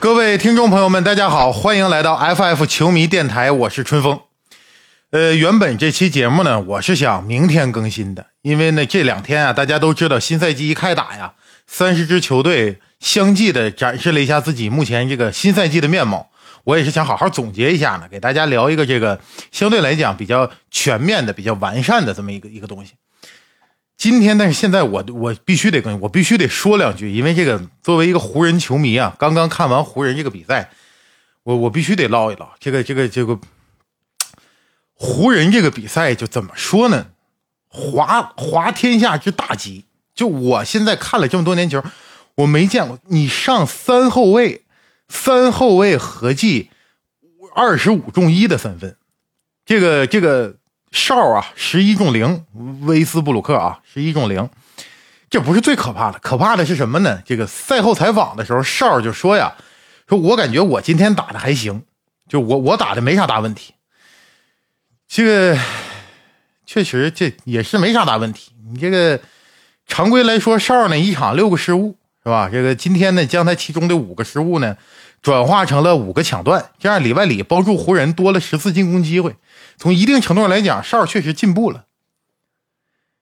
各位听众朋友们，大家好，欢迎来到 FF 球迷电台，我是春风。呃，原本这期节目呢，我是想明天更新的，因为呢这两天啊，大家都知道新赛季一开打呀，三十支球队相继的展示了一下自己目前这个新赛季的面貌。我也是想好好总结一下呢，给大家聊一个这个相对来讲比较全面的、比较完善的这么一个一个东西。今天，但是现在我我必须得跟我必须得说两句，因为这个作为一个湖人球迷啊，刚刚看完湖人这个比赛，我我必须得唠一唠这个这个这个湖人这个比赛就怎么说呢？滑滑天下之大稽，就我现在看了这么多年球，我没见过你上三后卫。三后卫合计二十五中一的三分，这个这个哨啊，十一中零，威斯布鲁克啊，十一中零，这不是最可怕的，可怕的是什么呢？这个赛后采访的时候，哨就说呀，说我感觉我今天打的还行，就我我打的没啥大问题。这个确实这也是没啥大问题。你这个常规来说，哨呢一场六个失误。是吧？这个今天呢，将他其中的五个失误呢，转化成了五个抢断，这样里外里帮助湖人多了十次进攻机会。从一定程度上来讲，哨确实进步了。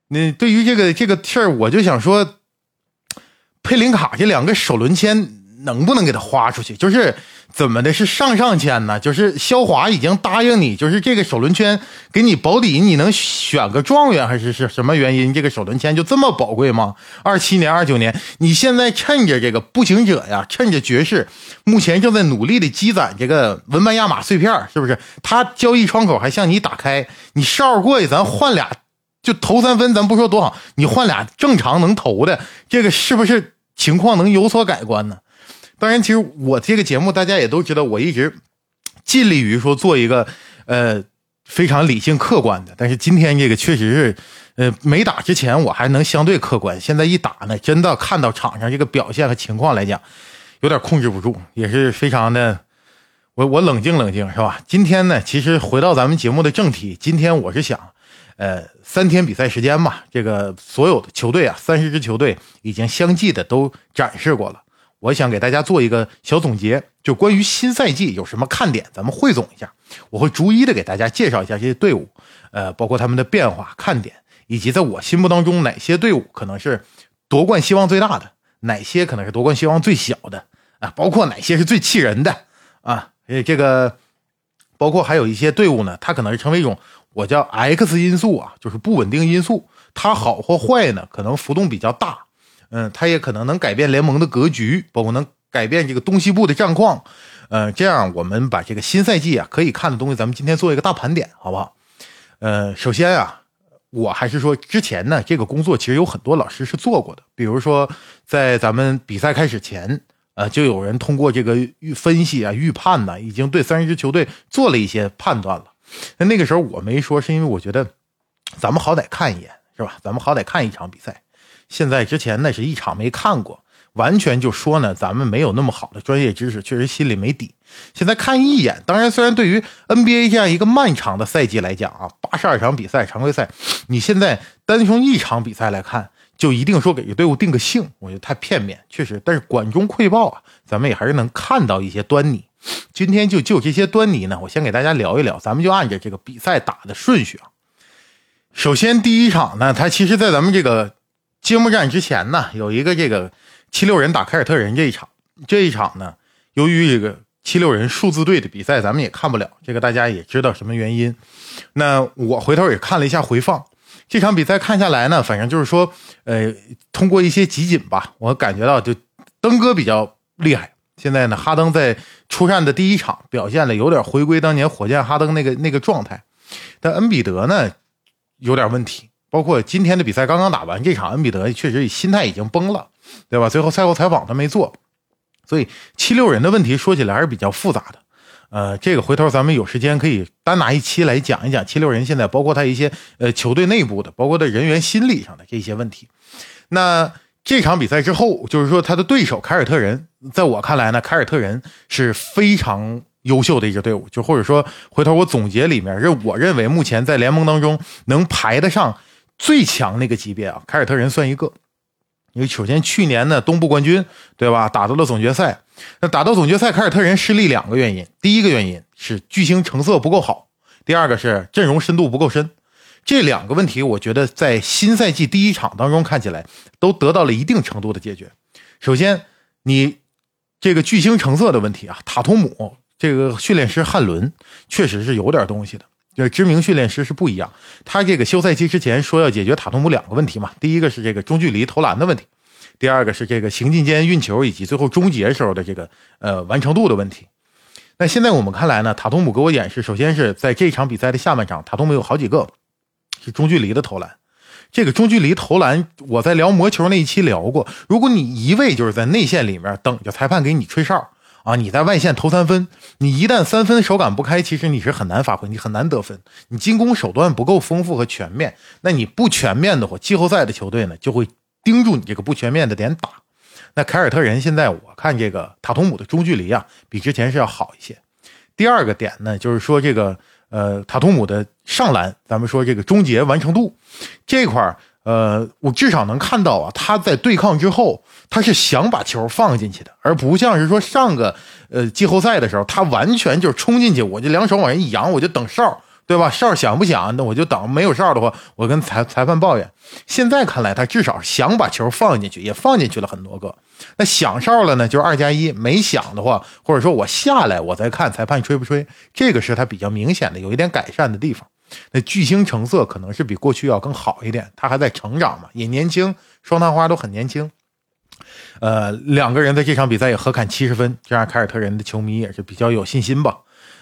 那对于这个这个事儿，我就想说，佩林卡这两个首轮签能不能给他花出去？就是。怎么的？是上上签呢？就是肖华已经答应你，就是这个首轮签给你保底，你能选个状元还是是什么原因？这个首轮签就这么宝贵吗？二七年、二九年，你现在趁着这个步行者呀，趁着爵士目前正在努力的积攒这个文班亚马碎片，是不是？他交易窗口还向你打开，你哨过去，咱换俩就投三分，咱不说多好，你换俩正常能投的，这个是不是情况能有所改观呢？当然，其实我这个节目大家也都知道，我一直尽力于说做一个呃非常理性客观的。但是今天这个确实是，呃，没打之前我还能相对客观，现在一打呢，真的看到场上这个表现和情况来讲，有点控制不住，也是非常的，我我冷静冷静是吧？今天呢，其实回到咱们节目的正题，今天我是想，呃，三天比赛时间嘛，这个所有的球队啊，三十支球队已经相继的都展示过了。我想给大家做一个小总结，就关于新赛季有什么看点，咱们汇总一下。我会逐一的给大家介绍一下这些队伍，呃，包括他们的变化、看点，以及在我心目当中哪些队伍可能是夺冠希望最大的，哪些可能是夺冠希望最小的啊，包括哪些是最气人的啊。呃，这个包括还有一些队伍呢，它可能是成为一种我叫 X 因素啊，就是不稳定因素，它好或坏呢，可能浮动比较大。嗯，他也可能能改变联盟的格局，包括能改变这个东西部的战况。呃，这样我们把这个新赛季啊可以看的东西，咱们今天做一个大盘点，好不好？呃，首先啊，我还是说之前呢，这个工作其实有很多老师是做过的，比如说在咱们比赛开始前，呃，就有人通过这个预分析啊、预判呢，已经对三十支球队做了一些判断了。那那个时候我没说，是因为我觉得咱们好歹看一眼，是吧？咱们好歹看一场比赛。现在之前那是一场没看过，完全就说呢，咱们没有那么好的专业知识，确实心里没底。现在看一眼，当然，虽然对于 NBA 这样一个漫长的赛季来讲啊，八十二场比赛常规赛，你现在单从一场比赛来看，就一定说给队伍定个性，我觉得太片面，确实。但是管中窥豹啊，咱们也还是能看到一些端倪。今天就就这些端倪呢，我先给大家聊一聊，咱们就按着这个比赛打的顺序啊。首先第一场呢，它其实在咱们这个。揭幕战之前呢，有一个这个七六人打凯尔特人这一场，这一场呢，由于这个七六人数字队的比赛，咱们也看不了，这个大家也知道什么原因。那我回头也看了一下回放，这场比赛看下来呢，反正就是说，呃，通过一些集锦吧，我感觉到就登哥比较厉害。现在呢，哈登在出战的第一场表现的有点回归当年火箭哈登那个那个状态，但恩比德呢有点问题。包括今天的比赛刚刚打完，这场恩比德确实心态已经崩了，对吧？最后赛后采访他没做，所以七六人的问题说起来还是比较复杂的。呃，这个回头咱们有时间可以单拿一期来讲一讲七六人现在包括他一些呃球队内部的，包括他人员心理上的这些问题。那这场比赛之后，就是说他的对手凯尔特人，在我看来呢，凯尔特人是非常。优秀的一支队伍，就或者说回头我总结里面认我认为目前在联盟当中能排得上。最强那个级别啊，凯尔特人算一个，因为首先去年呢东部冠军，对吧？打到了总决赛，那打到总决赛，凯尔特人失利两个原因，第一个原因是巨星成色不够好，第二个是阵容深度不够深。这两个问题，我觉得在新赛季第一场当中看起来都得到了一定程度的解决。首先，你这个巨星成色的问题啊，塔图姆这个训练师汉伦确实是有点东西的。就知名训练师是不一样，他这个休赛期之前说要解决塔图姆两个问题嘛，第一个是这个中距离投篮的问题，第二个是这个行进间运球以及最后终结时候的这个呃完成度的问题。那现在我们看来呢，塔图姆给我演示，首先是在这场比赛的下半场，塔图姆有好几个是中距离的投篮，这个中距离投篮我在聊魔球那一期聊过，如果你一味就是在内线里面等着裁判给你吹哨。啊，你在外线投三分，你一旦三分手感不开，其实你是很难发挥，你很难得分。你进攻手段不够丰富和全面，那你不全面的话，季后赛的球队呢就会盯住你这个不全面的点打。那凯尔特人现在我看这个塔图姆的中距离啊，比之前是要好一些。第二个点呢，就是说这个呃塔图姆的上篮，咱们说这个终结完成度这块儿。呃，我至少能看到啊，他在对抗之后，他是想把球放进去的，而不像是说上个呃季后赛的时候，他完全就是冲进去，我就两手往上一扬，我就等哨，对吧？哨响不响？那我就等。没有哨的话，我跟裁裁判抱怨。现在看来，他至少想把球放进去，也放进去了很多个。那响哨了呢，就是二加一；没响的话，或者说我下来我再看裁判吹不吹，这个是他比较明显的有一点改善的地方。那巨星成色可能是比过去要更好一点，他还在成长嘛，也年轻，双探花都很年轻。呃，两个人在这场比赛也合砍七十分，这让凯尔特人的球迷也是比较有信心吧。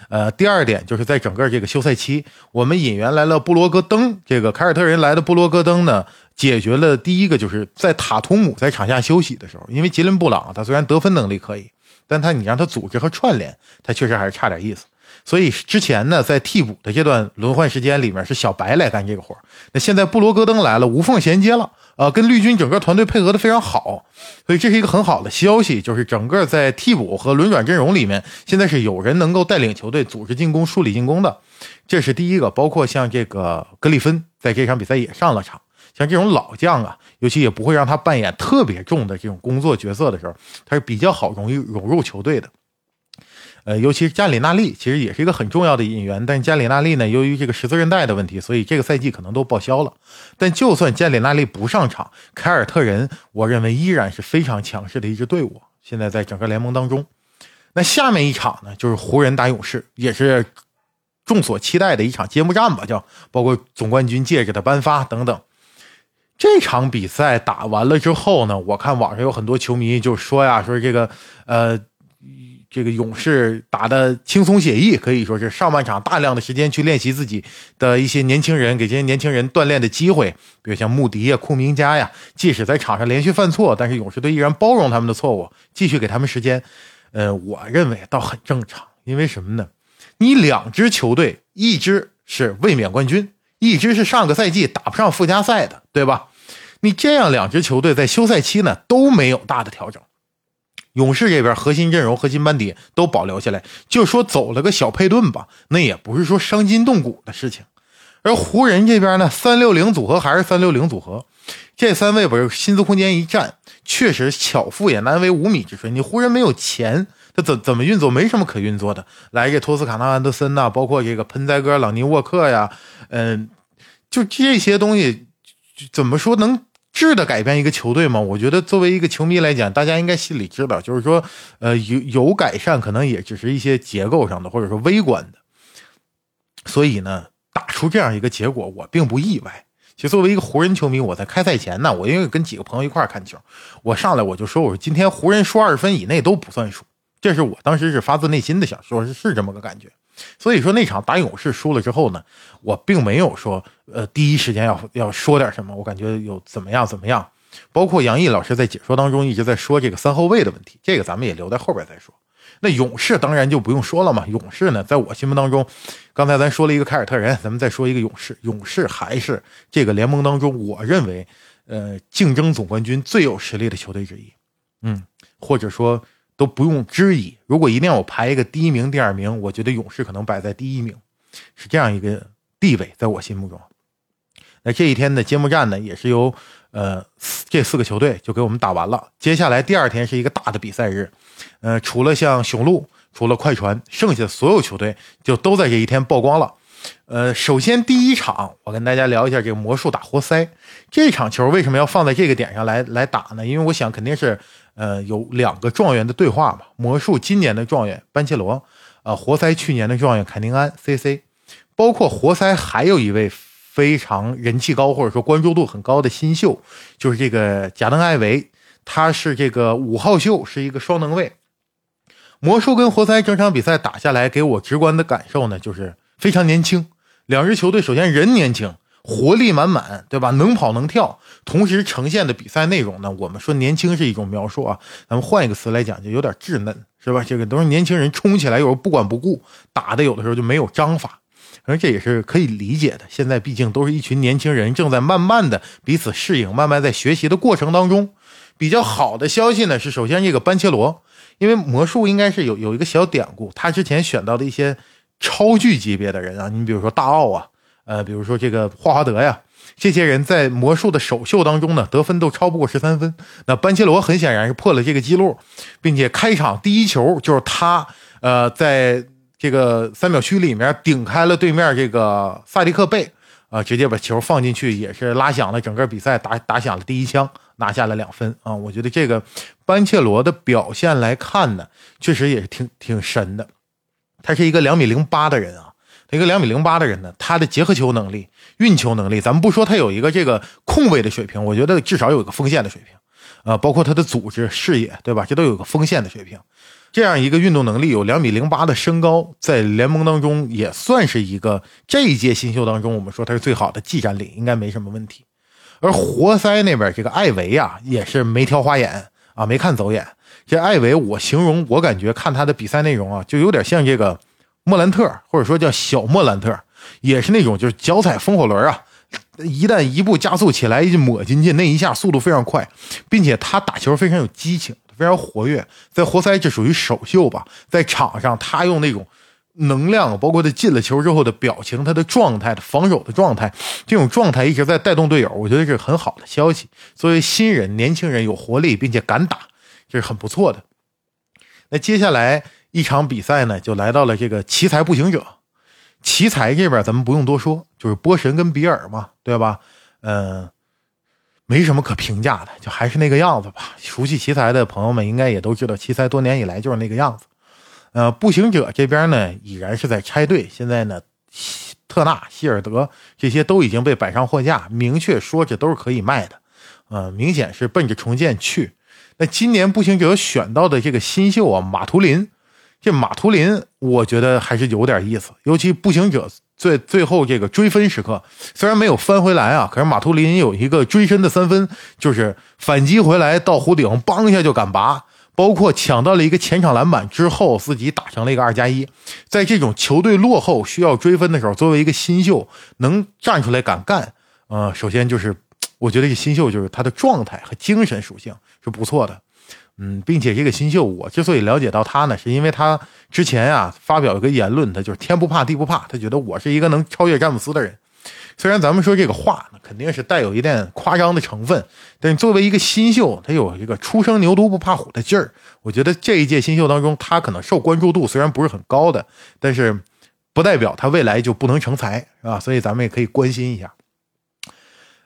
呃，第二点就是在整个这个休赛期，我们引援来了布罗格登，这个凯尔特人来的布罗格登呢，解决了第一个就是在塔图姆在场下休息的时候，因为吉伦布朗他虽然得分能力可以，但他你让他组织和串联，他确实还是差点意思。所以之前呢，在替补的这段轮换时间里面，是小白来干这个活那现在布罗格登来了，无缝衔接了，呃，跟绿军整个团队配合的非常好。所以这是一个很好的消息，就是整个在替补和轮转阵容里面，现在是有人能够带领球队组织进攻、梳理进攻的。这是第一个。包括像这个格里芬在这场比赛也上了场。像这种老将啊，尤其也不会让他扮演特别重的这种工作角色的时候，他是比较好容易融入球队的。呃，尤其是加里纳利，其实也是一个很重要的引援。但加里纳利呢，由于这个十字韧带的问题，所以这个赛季可能都报销了。但就算加里纳利不上场，凯尔特人，我认为依然是非常强势的一支队伍。现在在整个联盟当中，那下面一场呢，就是湖人打勇士，也是众所期待的一场揭幕战吧，叫包括总冠军戒指的颁发等等。这场比赛打完了之后呢，我看网上有很多球迷就说呀，说这个呃。这个勇士打的轻松写意，可以说是上半场大量的时间去练习自己的一些年轻人，给这些年轻人锻炼的机会，比如像穆迪呀、库明加呀，即使在场上连续犯错，但是勇士队依然包容他们的错误，继续给他们时间。呃，我认为倒很正常，因为什么呢？你两支球队，一支是卫冕冠军，一支是上个赛季打不上附加赛的，对吧？你这样两支球队在休赛期呢都没有大的调整。勇士这边核心阵容、核心班底都保留下来，就说走了个小佩顿吧，那也不是说伤筋动骨的事情。而湖人这边呢，三六零组合还是三六零组合，这三位不是薪资空间一占，确实巧妇也难为无米之炊。你湖人没有钱，他怎怎么运作？没什么可运作的。来这托斯卡纳安德森呐，包括这个喷栽哥朗尼沃克呀，嗯，就这些东西，怎么说能？质的改变一个球队吗？我觉得作为一个球迷来讲，大家应该心里知道，就是说，呃，有有改善，可能也只是一些结构上的，或者说微观的。所以呢，打出这样一个结果，我并不意外。其实作为一个湖人球迷，我在开赛前呢，我因为跟几个朋友一块看球，我上来我就说，我说今天湖人输二十分以内都不算数，这是我当时是发自内心的想说，是是这么个感觉。所以说那场打勇士输了之后呢，我并没有说呃第一时间要要说点什么，我感觉有怎么样怎么样。包括杨毅老师在解说当中一直在说这个三后卫的问题，这个咱们也留在后边再说。那勇士当然就不用说了嘛，勇士呢在我心目当中，刚才咱说了一个凯尔特人，咱们再说一个勇士，勇士还是这个联盟当中我认为呃竞争总冠军最有实力的球队之一，嗯，或者说。都不用质疑。如果一定要我排一个第一名、第二名，我觉得勇士可能摆在第一名，是这样一个地位，在我心目中。那这一天的揭幕战呢，也是由呃这四个球队就给我们打完了。接下来第二天是一个大的比赛日，呃，除了像雄鹿，除了快船，剩下的所有球队就都在这一天曝光了。呃，首先第一场，我跟大家聊一下这个魔术打活塞这场球为什么要放在这个点上来来打呢？因为我想肯定是呃有两个状元的对话嘛。魔术今年的状元班切罗，呃，活塞去年的状元凯宁安 C C，包括活塞还有一位非常人气高或者说关注度很高的新秀，就是这个贾登艾维，他是这个五号秀，是一个双能卫。魔术跟活塞整场比赛打下来，给我直观的感受呢，就是非常年轻。两支球队首先人年轻，活力满满，对吧？能跑能跳，同时呈现的比赛内容呢，我们说年轻是一种描述啊，咱们换一个词来讲，就有点稚嫩，是吧？这个都是年轻人冲起来，有时候不管不顾，打的有的时候就没有章法，而这也是可以理解的。现在毕竟都是一群年轻人，正在慢慢的彼此适应，慢慢在学习的过程当中。比较好的消息呢是，首先这个班切罗。因为魔术应该是有有一个小典故，他之前选到的一些超巨级别的人啊，你比如说大奥啊，呃，比如说这个霍华德呀，这些人在魔术的首秀当中呢，得分都超不过十三分。那班切罗很显然是破了这个记录，并且开场第一球就是他，呃，在这个三秒区里面顶开了对面这个萨迪克贝。啊，直接把球放进去，也是拉响了整个比赛，打打响了第一枪，拿下了两分啊！我觉得这个班切罗的表现来看呢，确实也是挺挺神的。他是一个两米零八的人啊，一个两米零八的人呢，他的结合球能力、运球能力，咱们不说他有一个这个控卫的水平，我觉得至少有一个锋线的水平啊，包括他的组织视野，对吧？这都有个锋线的水平。这样一个运动能力有两米零八的身高，在联盟当中也算是一个这一届新秀当中，我们说他是最好的技战力，应该没什么问题。而活塞那边这个艾维啊，也是没挑花眼啊，没看走眼。这艾维，我形容我感觉看他的比赛内容啊，就有点像这个莫兰特，或者说叫小莫兰特，也是那种就是脚踩风火轮啊，一旦一步加速起来一抹进去，那一下速度非常快，并且他打球非常有激情。非常活跃，在活塞这属于首秀吧，在场上他用那种能量，包括他进了球之后的表情，他的状态防守的状态，这种状态一直在带动队友，我觉得是很好的消息。作为新人、年轻人有活力，并且敢打，这是很不错的。那接下来一场比赛呢，就来到了这个奇才步行者。奇才这边咱们不用多说，就是波神跟比尔嘛，对吧？嗯。没什么可评价的，就还是那个样子吧。熟悉奇才的朋友们应该也都知道，奇才多年以来就是那个样子。呃，步行者这边呢，已然是在拆队。现在呢，特纳、希尔德这些都已经被摆上货架，明确说这都是可以卖的。呃，明显是奔着重建去。那今年步行者选到的这个新秀啊，马图林，这马图林我觉得还是有点意思，尤其步行者。最最后这个追分时刻，虽然没有翻回来啊，可是马图林有一个追身的三分，就是反击回来到弧顶，梆一下就敢拔，包括抢到了一个前场篮板之后，自己打成了一个二加一。在这种球队落后需要追分的时候，作为一个新秀能站出来敢干，呃，首先就是我觉得这新秀就是他的状态和精神属性是不错的。嗯，并且这个新秀，我之所以了解到他呢，是因为他之前啊发表一个言论，他就是天不怕地不怕，他觉得我是一个能超越詹姆斯的人。虽然咱们说这个话呢，肯定是带有一点夸张的成分，但是作为一个新秀，他有一个初生牛犊不怕虎的劲儿。我觉得这一届新秀当中，他可能受关注度虽然不是很高的，但是不代表他未来就不能成才，是吧？所以咱们也可以关心一下。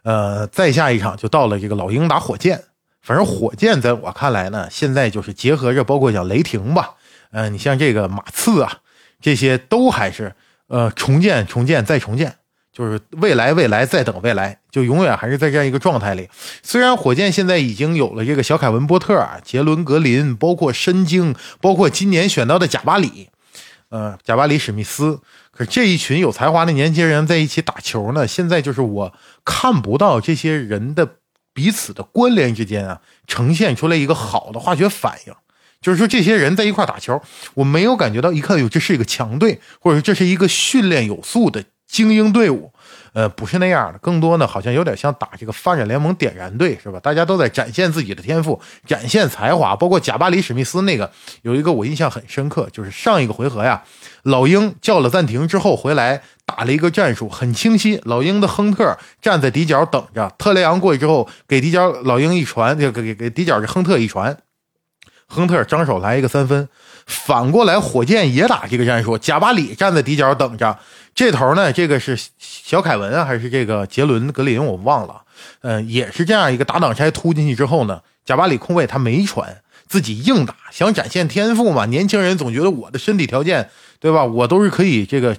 呃，再下一场就到了这个老鹰打火箭。反正火箭在我看来呢，现在就是结合着包括像雷霆吧，嗯，你像这个马刺啊，这些都还是呃重建、重建再重建，就是未来、未来再等未来，就永远还是在这样一个状态里。虽然火箭现在已经有了这个小凯文波特、杰伦格林，包括申京，包括今年选到的贾巴里，呃，贾巴里史密斯，可这一群有才华的年轻人在一起打球呢，现在就是我看不到这些人的。彼此的关联之间啊，呈现出来一个好的化学反应，就是说这些人在一块打球，我没有感觉到一看哟，这是一个强队，或者说这是一个训练有素的精英队伍。呃，不是那样的，更多呢，好像有点像打这个发展联盟点燃队，是吧？大家都在展现自己的天赋，展现才华。包括贾巴里史密斯那个，有一个我印象很深刻，就是上一个回合呀，老鹰叫了暂停之后回来打了一个战术，很清晰。老鹰的亨特站在底角等着，特雷杨过去之后给底角老鹰一传，就给给给底角这亨特一传，亨特张手来一个三分。反过来，火箭也打这个战术，贾巴里站在底角等着。这头呢，这个是小凯文啊，还是这个杰伦格林？我忘了。嗯，也是这样一个打挡拆突进去之后呢，贾巴里空位他没传，自己硬打，想展现天赋嘛。年轻人总觉得我的身体条件，对吧？我都是可以这个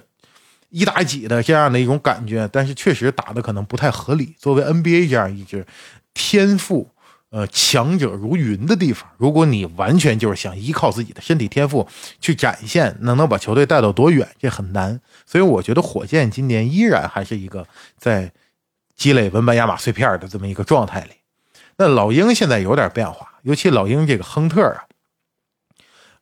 一打几的这样的一种感觉，但是确实打的可能不太合理。作为 NBA 这样一支天赋。呃，强者如云的地方，如果你完全就是想依靠自己的身体天赋去展现，能能把球队带到多远，这很难。所以我觉得火箭今年依然还是一个在积累文班亚马碎片的这么一个状态里。那老鹰现在有点变化，尤其老鹰这个亨特啊，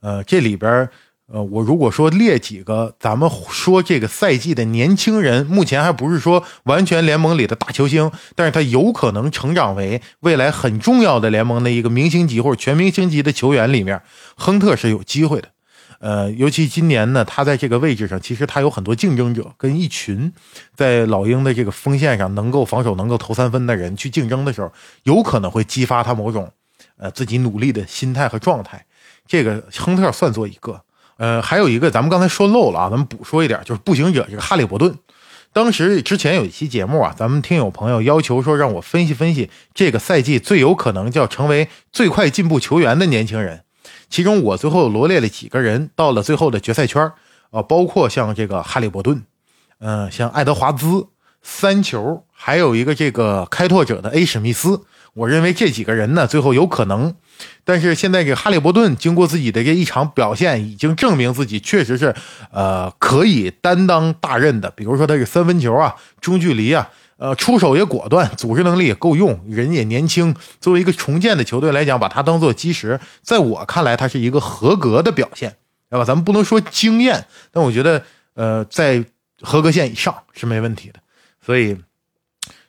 呃，这里边。呃，我如果说列几个，咱们说这个赛季的年轻人，目前还不是说完全联盟里的大球星，但是他有可能成长为未来很重要的联盟的一个明星级或者全明星级的球员里面，亨特是有机会的。呃，尤其今年呢，他在这个位置上，其实他有很多竞争者，跟一群在老鹰的这个锋线上能够防守、能够投三分的人去竞争的时候，有可能会激发他某种呃自己努力的心态和状态。这个亨特算作一个。呃，还有一个，咱们刚才说漏了啊，咱们补说一点，就是步行者这个哈利伯顿。当时之前有一期节目啊，咱们听友朋友要求说让我分析分析这个赛季最有可能叫成为最快进步球员的年轻人。其中我最后罗列了几个人到了最后的决赛圈啊，包括像这个哈利伯顿，嗯，像爱德华兹、三球，还有一个这个开拓者的 A 史密斯。我认为这几个人呢，最后有可能。但是现在这哈利伯顿经过自己的这一场表现，已经证明自己确实是，呃，可以担当大任的。比如说他是三分球啊，中距离啊，呃，出手也果断，组织能力也够用，人也年轻。作为一个重建的球队来讲，把他当做基石，在我看来，他是一个合格的表现，对吧？咱们不能说惊艳，但我觉得，呃，在合格线以上是没问题的。所以。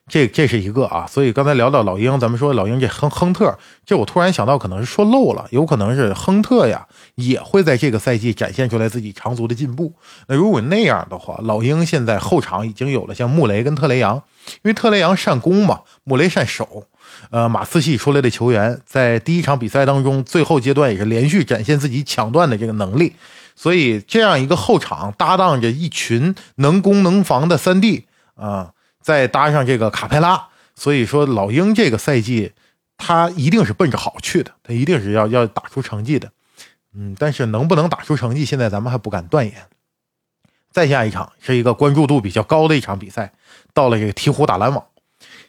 这这是一个啊，所以刚才聊到老鹰，咱们说老鹰这亨亨特，这我突然想到，可能是说漏了，有可能是亨特呀，也会在这个赛季展现出来自己长足的进步。那如果那样的话，老鹰现在后场已经有了像穆雷跟特雷杨，因为特雷杨善攻嘛，穆雷善守。呃，马刺系出来的球员在第一场比赛当中，最后阶段也是连续展现自己抢断的这个能力，所以这样一个后场搭档着一群能攻能防的三 D 啊。再搭上这个卡佩拉，所以说老鹰这个赛季，他一定是奔着好去的，他一定是要要打出成绩的，嗯，但是能不能打出成绩，现在咱们还不敢断言。再下一场是一个关注度比较高的一场比赛，到了这个鹈鹕打篮网，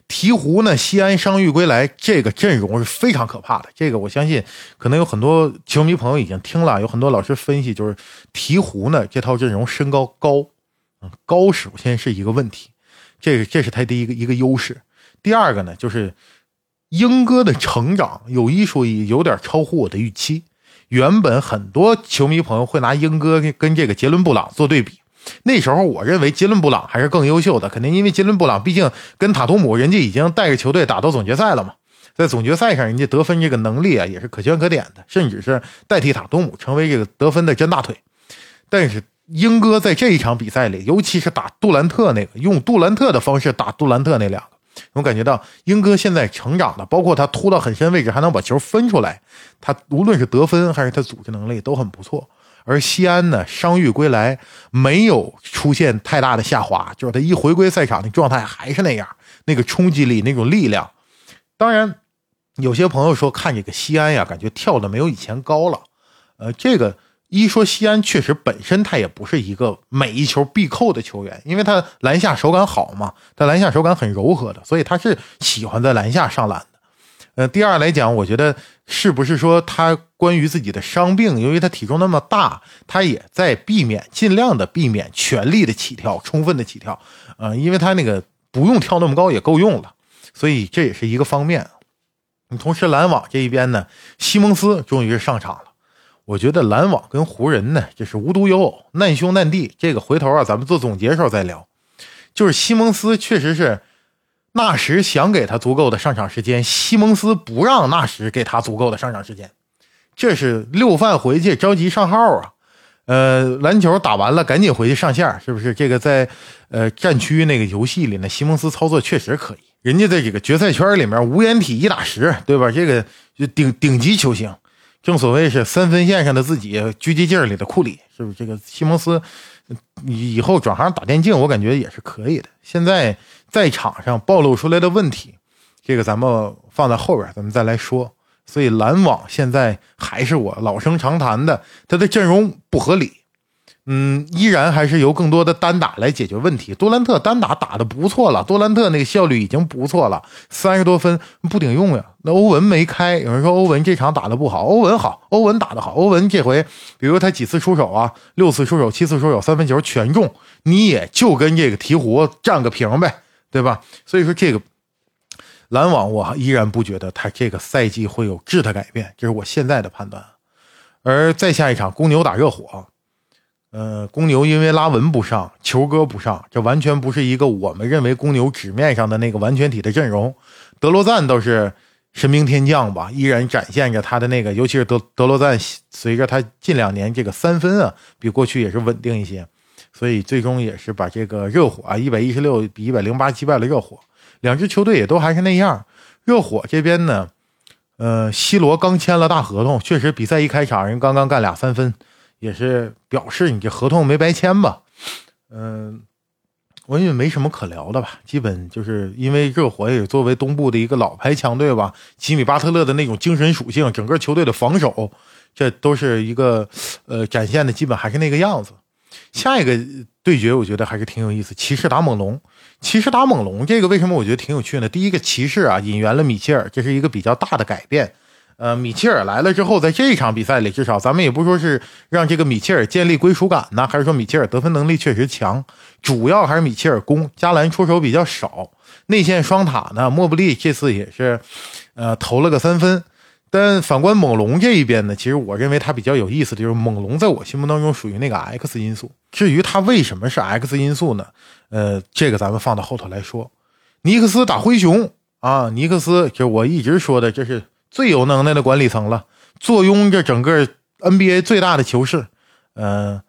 鹈鹕呢，西安伤愈归来，这个阵容是非常可怕的。这个我相信，可能有很多球迷朋友已经听了，有很多老师分析，就是鹈鹕呢这套阵容身高高，嗯，高首先是一个问题。这个这是他的一个一个优势，第二个呢，就是英哥的成长有一说一，有点超乎我的预期。原本很多球迷朋友会拿英哥跟这个杰伦布朗做对比，那时候我认为杰伦布朗还是更优秀的，肯定因为杰伦布朗毕竟跟塔图姆人家已经带着球队打到总决赛了嘛，在总决赛上人家得分这个能力啊也是可圈可点的，甚至是代替塔图姆成为这个得分的真大腿，但是。英哥在这一场比赛里，尤其是打杜兰特那个，用杜兰特的方式打杜兰特那两个，我感觉到英哥现在成长的，包括他突到很深位置还能把球分出来，他无论是得分还是他组织能力都很不错。而西安呢，伤愈归来，没有出现太大的下滑，就是他一回归赛场的状态还是那样，那个冲击力，那种力量。当然，有些朋友说看这个西安呀，感觉跳的没有以前高了，呃，这个。一说西安确实本身他也不是一个每一球必扣的球员，因为他篮下手感好嘛，他篮下手感很柔和的，所以他是喜欢在篮下上篮的。呃，第二来讲，我觉得是不是说他关于自己的伤病，由于他体重那么大，他也在避免，尽量的避免全力的起跳，充分的起跳。呃，因为他那个不用跳那么高也够用了，所以这也是一个方面。同时篮网这一边呢，西蒙斯终于是上场了。我觉得篮网跟湖人呢，这是无独有偶，难兄难弟。这个回头啊，咱们做总结时候再聊。就是西蒙斯确实是纳什想给他足够的上场时间，西蒙斯不让纳什给他足够的上场时间，这是六犯回去着急上号啊。呃，篮球打完了，赶紧回去上线，是不是？这个在呃战区那个游戏里呢，西蒙斯操作确实可以。人家在这个决赛圈里面无掩体一打十，对吧？这个就顶顶级球星，正所谓是三分线上的自己，狙击镜里的库里，是不是？这个西蒙斯以后转行打电竞，我感觉也是可以的。现在在场上暴露出来的问题，这个咱们放在后边，咱们再来说。所以篮网现在还是我老生常谈的，他的阵容不合理。嗯，依然还是由更多的单打来解决问题。杜兰特单打打的不错了，杜兰特那个效率已经不错了，三十多分不顶用呀。那欧文没开，有人说欧文这场打的不好，欧文好，欧文打的好，欧文这回，比如他几次出手啊，六次出手，七次出手，三分球全中，你也就跟这个鹈鹕战个平呗，对吧？所以说这个。篮网，我依然不觉得他这个赛季会有质的改变，这是我现在的判断。而再下一场，公牛打热火，呃，公牛因为拉文不上，球哥不上，这完全不是一个我们认为公牛纸面上的那个完全体的阵容。德罗赞倒是神兵天降吧，依然展现着他的那个，尤其是德德罗赞，随着他近两年这个三分啊，比过去也是稳定一些，所以最终也是把这个热火啊一百一十六比一百零八击败了热火。两支球队也都还是那样。热火这边呢，呃，西罗刚签了大合同，确实比赛一开场人刚刚干俩三分，也是表示你这合同没白签吧？嗯，我也没什么可聊的吧。基本就是因为热火也作为东部的一个老牌强队吧，吉米巴特勒的那种精神属性，整个球队的防守，这都是一个呃展现的基本还是那个样子。下一个对决我觉得还是挺有意思，骑士打猛龙。骑士打猛龙，这个为什么我觉得挺有趣呢？第一个，骑士啊引援了米切尔，这是一个比较大的改变。呃，米切尔来了之后，在这一场比赛里，至少咱们也不说是让这个米切尔建立归属感呢，还是说米切尔得分能力确实强，主要还是米切尔攻，加兰出手比较少。内线双塔呢，莫布利这次也是，呃，投了个三分。但反观猛龙这一边呢，其实我认为他比较有意思的就是猛龙在我心目当中属于那个 X 因素。至于他为什么是 X 因素呢？呃，这个咱们放到后头来说。尼克斯打灰熊啊，尼克斯就我一直说的，这是最有能耐的管理层了，坐拥着整个 NBA 最大的球市。嗯，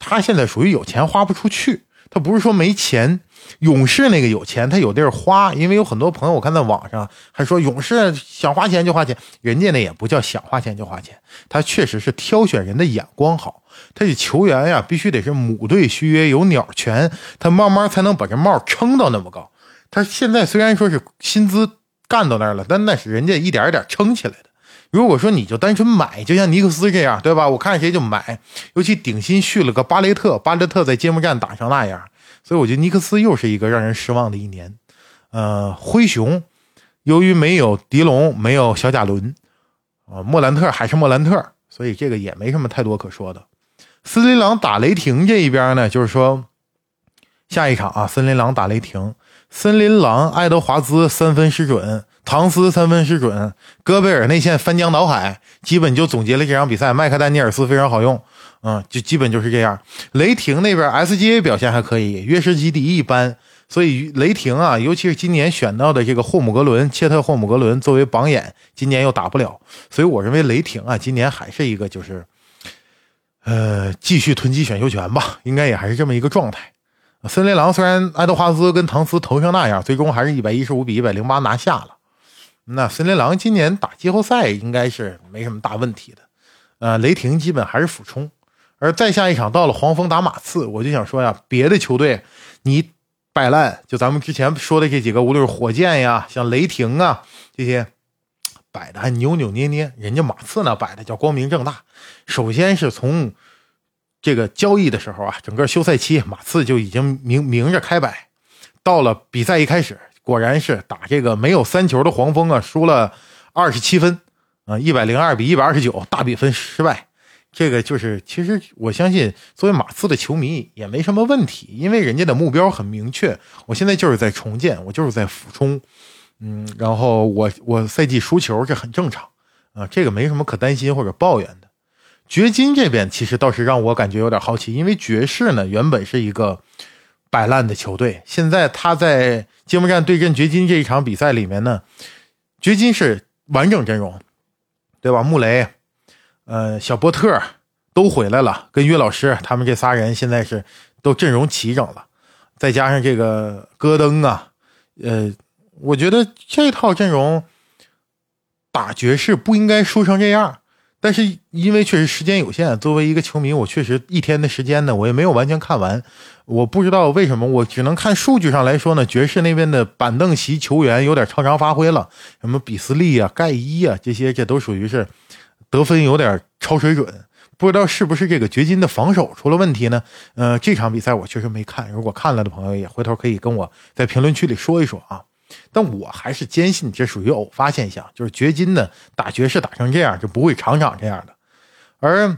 他现在属于有钱花不出去。他不是说没钱，勇士那个有钱，他有地儿花。因为有很多朋友，我看在网上还说勇士想花钱就花钱，人家那也不叫想花钱就花钱，他确实是挑选人的眼光好。他这球员呀，必须得是母队续约有鸟权，他慢慢才能把这帽撑到那么高。他现在虽然说是薪资干到那儿了，但那是人家一点一点撑起来的。如果说你就单纯买，就像尼克斯这样，对吧？我看谁就买。尤其顶薪续了个巴雷特，巴雷特在揭幕战打成那样，所以我觉得尼克斯又是一个让人失望的一年。呃，灰熊由于没有迪龙，没有小贾伦，啊，莫兰特还是莫兰特，所以这个也没什么太多可说的。森林狼打雷霆这一边呢，就是说下一场啊，森林狼打雷霆，森林狼爱德华兹三分失准。唐斯三分失准，戈贝尔内线翻江倒海，基本就总结了这场比赛。麦克丹尼尔斯非常好用，嗯，就基本就是这样。雷霆那边 SGA 表现还可以，约什基迪一般，所以雷霆啊，尤其是今年选到的这个霍姆格伦，切特霍姆格伦作为榜眼，今年又打不了，所以我认为雷霆啊，今年还是一个就是，呃，继续囤积选秀权吧，应该也还是这么一个状态。森林狼虽然爱德华兹跟唐斯投成那样，最终还是一百一十五比一百零八拿下了。那森林狼今年打季后赛应该是没什么大问题的，呃，雷霆基本还是俯冲，而再下一场到了黄蜂打马刺，我就想说呀，别的球队你摆烂，就咱们之前说的这几个，无论是火箭呀，像雷霆啊这些，摆的还扭扭捏捏，人家马刺呢摆的叫光明正大。首先是从这个交易的时候啊，整个休赛期马刺就已经明明着开摆，到了比赛一开始。果然是打这个没有三球的黄蜂啊，输了二十七分啊，一百零二比一百二十九，大比分失败。这个就是，其实我相信，作为马刺的球迷也没什么问题，因为人家的目标很明确。我现在就是在重建，我就是在俯冲，嗯，然后我我赛季输球这很正常啊，这个没什么可担心或者抱怨的。掘金这边其实倒是让我感觉有点好奇，因为爵士呢原本是一个。摆烂的球队。现在他在揭幕战对阵掘金这一场比赛里面呢，掘金是完整阵容，对吧？穆雷，呃，小波特都回来了，跟岳老师他们这仨人现在是都阵容齐整了，再加上这个戈登啊，呃，我觉得这套阵容打爵士不应该输成这样。但是因为确实时间有限，作为一个球迷，我确实一天的时间呢，我也没有完全看完。我不知道为什么，我只能看数据上来说呢，爵士那边的板凳席球员有点超常发挥了，什么比斯利啊、盖伊啊这些，这都属于是得分有点超水准。不知道是不是这个掘金的防守出了问题呢？呃，这场比赛我确实没看，如果看了的朋友也回头可以跟我在评论区里说一说啊。但我还是坚信这属于偶发现象，就是掘金呢打爵士打成这样就不会场场这样的。而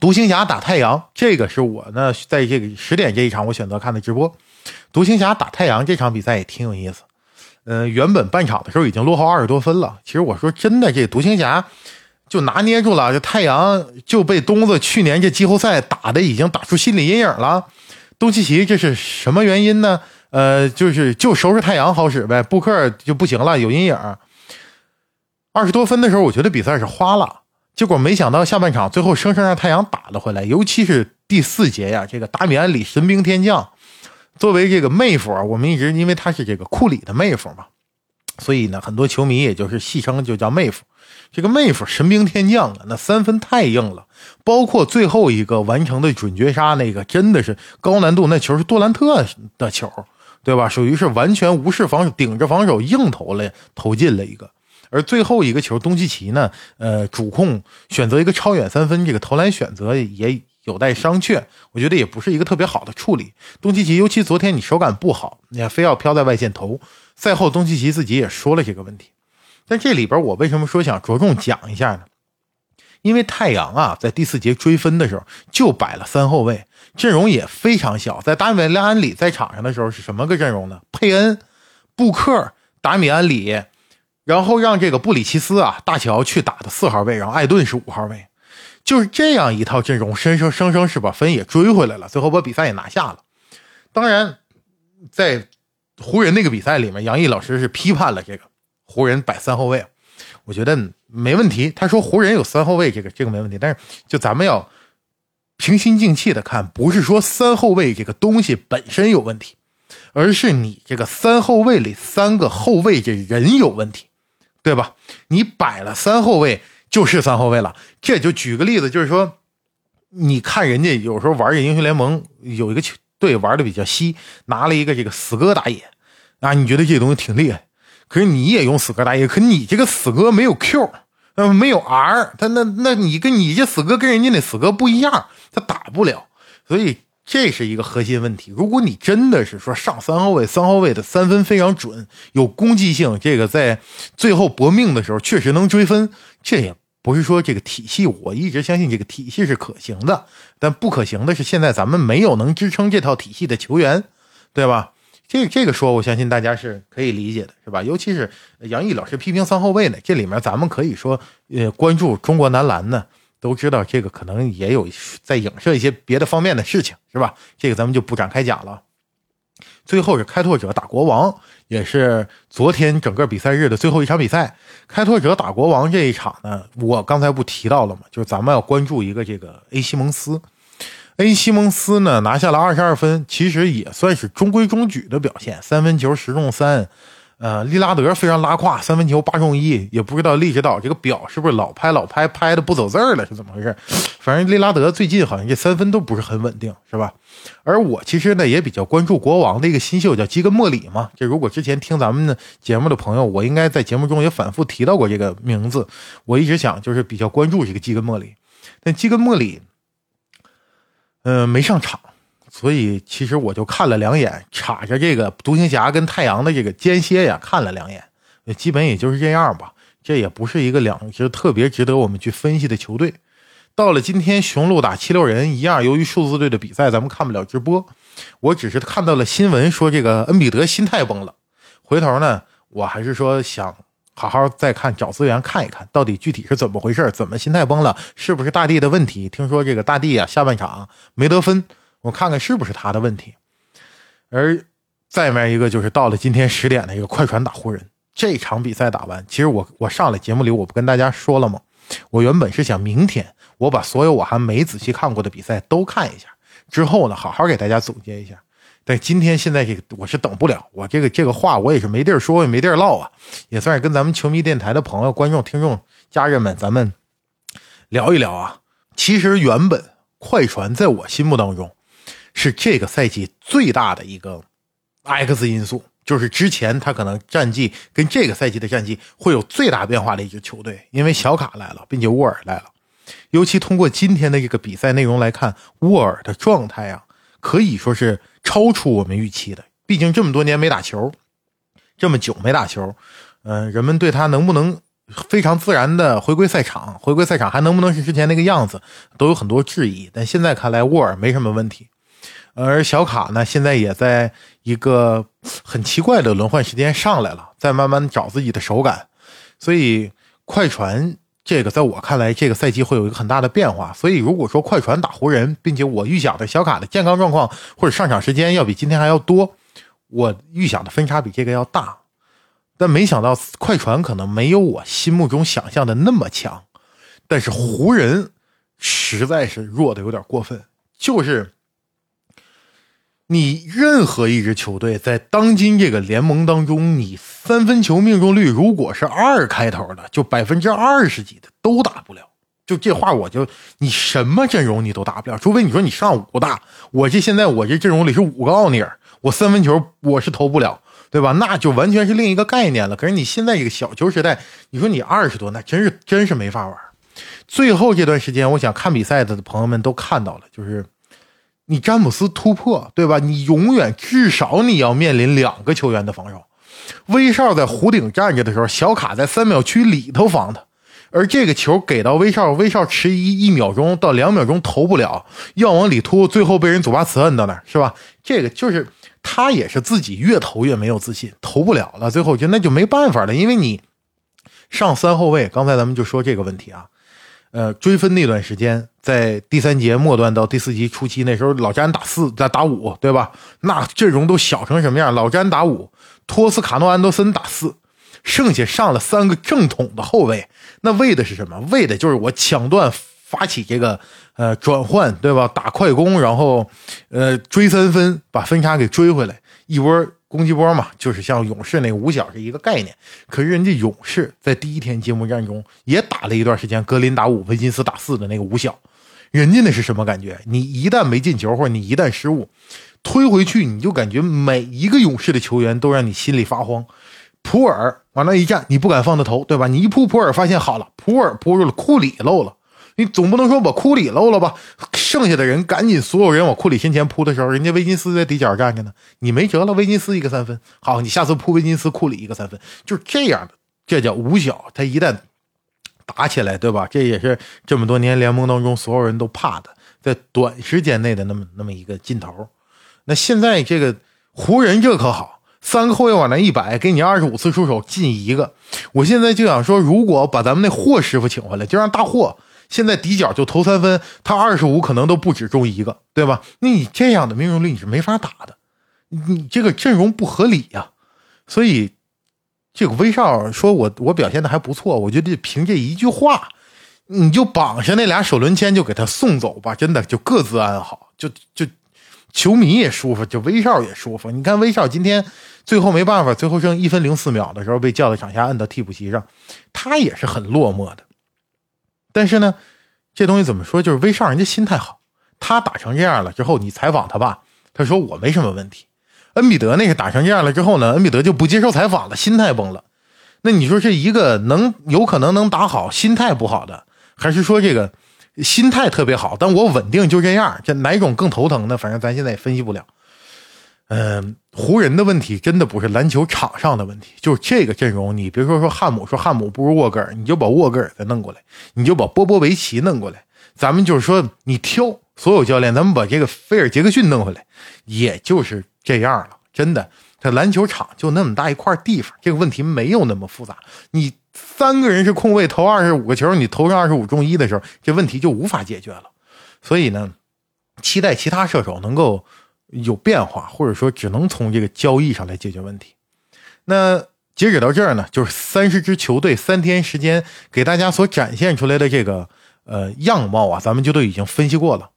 独行侠打太阳，这个是我呢在这个十点这一场我选择看的直播。独行侠打太阳这场比赛也挺有意思。呃，原本半场的时候已经落后二十多分了。其实我说真的，这独行侠就拿捏住了，这太阳就被东子去年这季后赛打的已经打出心理阴影了。东契奇这是什么原因呢？呃，就是就收拾太阳好使呗，布克就不行了，有阴影。二十多分的时候，我觉得比赛是花了，结果没想到下半场最后生生让太阳打了回来，尤其是第四节呀，这个达米安里神兵天降，作为这个妹夫，我们一直因为他是这个库里的妹夫嘛，所以呢，很多球迷也就是戏称就叫妹夫。这个妹夫神兵天降啊，那三分太硬了，包括最后一个完成的准绝杀那个，真的是高难度，那球是杜兰特的球。对吧？属于是完全无视防守，顶着防守硬投了，投进了一个。而最后一个球，东契奇呢？呃，主控选择一个超远三分，这个投篮选择也有待商榷。我觉得也不是一个特别好的处理。东契奇，尤其昨天你手感不好，你还非要飘在外线投。赛后，东契奇自己也说了这个问题。但这里边我为什么说想着重讲一下呢？因为太阳啊，在第四节追分的时候就摆了三后卫，阵容也非常小。在达米安里在场上的时候是什么个阵容呢？佩恩、布克、达米安里，然后让这个布里奇斯啊、大乔去打的四号位，然后艾顿是五号位，就是这样一套阵容，生生生生是把分也追回来了，最后把比赛也拿下了。当然，在湖人那个比赛里面，杨毅老师是批判了这个湖人摆三后卫。我觉得没问题。他说湖人有三后卫，这个这个没问题。但是就咱们要平心静气的看，不是说三后卫这个东西本身有问题，而是你这个三后卫里三个后卫这人有问题，对吧？你摆了三后卫就是三后卫了。这就举个例子，就是说，你看人家有时候玩这英雄联盟，有一个球队玩的比较稀，拿了一个这个死哥打野啊，你觉得这东西挺厉害。可是你也用死哥打野，可你这个死哥没有 Q，呃，没有 R，他那那你跟你这死哥跟人家那死哥不一样，他打不了，所以这是一个核心问题。如果你真的是说上三号位，三号位的三分非常准，有攻击性，这个在最后搏命的时候确实能追分，这也不是说这个体系，我一直相信这个体系是可行的，但不可行的是现在咱们没有能支撑这套体系的球员，对吧？这这个说，我相信大家是可以理解的，是吧？尤其是杨毅老师批评三后卫呢，这里面咱们可以说，呃，关注中国男篮呢，都知道这个可能也有在影射一些别的方面的事情，是吧？这个咱们就不展开讲了。最后是开拓者打国王，也是昨天整个比赛日的最后一场比赛。开拓者打国王这一场呢，我刚才不提到了吗？就是咱们要关注一个这个 A 西蒙斯。A 西蒙斯呢拿下了二十二分，其实也算是中规中矩的表现，三分球十中三。呃，利拉德非常拉胯，三分球八中一，也不知道利指导这个表是不是老拍老拍拍的不走字儿了，是怎么回事？反正利拉德最近好像这三分都不是很稳定，是吧？而我其实呢也比较关注国王的一个新秀叫基根莫里嘛。这如果之前听咱们的节目的朋友，我应该在节目中也反复提到过这个名字。我一直想就是比较关注这个基根莫里，但基根莫里。嗯，没上场，所以其实我就看了两眼，插着这个独行侠跟太阳的这个间歇呀，看了两眼，基本也就是这样吧。这也不是一个两支特别值得我们去分析的球队。到了今天，雄鹿打七六人一样，由于数字队的比赛，咱们看不了直播。我只是看到了新闻说这个恩比德心态崩了。回头呢，我还是说想。好好再看，找资源看一看到底具体是怎么回事，怎么心态崩了？是不是大地的问题？听说这个大地啊，下半场没得分，我看看是不是他的问题。而再面一个就是到了今天十点的一个快船打湖人这场比赛打完，其实我我上来节目里我不跟大家说了吗？我原本是想明天我把所有我还没仔细看过的比赛都看一下，之后呢好好给大家总结一下。但今天现在这个我是等不了，我这个这个话我也是没地儿说，也没地儿唠啊，也算是跟咱们球迷电台的朋友、观众、听众、家人们，咱们聊一聊啊。其实原本快船在我心目当中是这个赛季最大的一个 X 因素，就是之前他可能战绩跟这个赛季的战绩会有最大变化的一支球队，因为小卡来了，并且沃尔来了。尤其通过今天的这个比赛内容来看，沃尔的状态啊，可以说是。超出我们预期的，毕竟这么多年没打球，这么久没打球，嗯，人们对他能不能非常自然的回归赛场，回归赛场还能不能是之前那个样子，都有很多质疑。但现在看来，沃尔没什么问题，而小卡呢，现在也在一个很奇怪的轮换时间上来了，在慢慢找自己的手感，所以快船。这个在我看来，这个赛季会有一个很大的变化。所以，如果说快船打湖人，并且我预想的小卡的健康状况或者上场时间要比今天还要多，我预想的分差比这个要大。但没想到快船可能没有我心目中想象的那么强。但是湖人实在是弱的有点过分，就是。你任何一支球队在当今这个联盟当中，你三分球命中率如果是二开头的，就百分之二十几的都打不了。就这话，我就你什么阵容你都打不了，除非你说你上五大。我这现在我这阵容里是五个奥尼尔，我三分球我是投不了，对吧？那就完全是另一个概念了。可是你现在这个小球时代，你说你二十多，那真是真是没法玩。最后这段时间，我想看比赛的朋友们都看到了，就是。你詹姆斯突破，对吧？你永远至少你要面临两个球员的防守。威少在弧顶站着的时候，小卡在三秒区里头防他，而这个球给到威少，威少迟疑一秒钟到两秒钟投不了，要往里突，最后被人祖巴茨摁到那儿，是吧？这个就是他也是自己越投越没有自信，投不了了，最后就那就没办法了，因为你上三后卫，刚才咱们就说这个问题啊。呃，追分那段时间，在第三节末段到第四集初期，那时候老詹打四，在打五，对吧？那阵容都小成什么样？老詹打五，托斯卡诺安德森打四，剩下上了三个正统的后卫，那为的是什么？为的就是我抢断，发起这个呃转换，对吧？打快攻，然后呃追三分，把分差给追回来，一波。攻击波嘛，就是像勇士那五小是一个概念。可是人家勇士在第一天揭幕战中也打了一段时间，格林打五，维金斯打四的那个五小，人家那是什么感觉？你一旦没进球，或者你一旦失误，推回去，你就感觉每一个勇士的球员都让你心里发慌。普尔往那一站，你不敢放他头，对吧？你一扑普尔，发现好了，普尔扑住了，库里漏了。你总不能说把库里漏了吧？剩下的人赶紧，所有人往库里身前扑的时候，人家维金斯在底角站着呢，你没辙了。维金斯一个三分，好，你下次扑维金斯，库里一个三分，就是这样的，这叫五小。他一旦打起来，对吧？这也是这么多年联盟当中所有人都怕的，在短时间内的那么那么一个劲头。那现在这个湖人这可好，三个后卫往那一摆，给你二十五次出手进一个。我现在就想说，如果把咱们那霍师傅请回来，就让大霍。现在底角就投三分，他二十五可能都不止中一个，对吧？那你这样的命中率你是没法打的，你这个阵容不合理呀。所以这个威少说我我表现的还不错，我觉得凭这一句话，你就绑上那俩首轮签就给他送走吧，真的就各自安好，就就球迷也舒服，就威少也舒服。你看威少今天最后没办法，最后剩一分零四秒的时候被叫到场下，摁到替补席上，他也是很落寞的。但是呢，这东西怎么说？就是威少人家心态好，他打成这样了之后，你采访他吧，他说我没什么问题。恩比德那个打成这样了之后呢，恩比德就不接受采访了，心态崩了。那你说这一个能有可能能打好，心态不好的，还是说这个心态特别好，但我稳定就这样，这哪种更头疼呢？反正咱现在也分析不了。嗯，湖人的问题真的不是篮球场上的问题，就是这个阵容。你别说说汉姆，说汉姆不如沃格尔，你就把沃格尔再弄过来，你就把波波维奇弄过来，咱们就是说你挑所有教练，咱们把这个菲尔杰克逊弄回来，也就是这样了。真的，这篮球场就那么大一块地方，这个问题没有那么复杂。你三个人是空位投二十五个球，你投上二十五中一的时候，这问题就无法解决了。所以呢，期待其他射手能够。有变化，或者说只能从这个交易上来解决问题。那截止到这儿呢，就是三十支球队三天时间给大家所展现出来的这个呃样貌啊，咱们就都已经分析过了。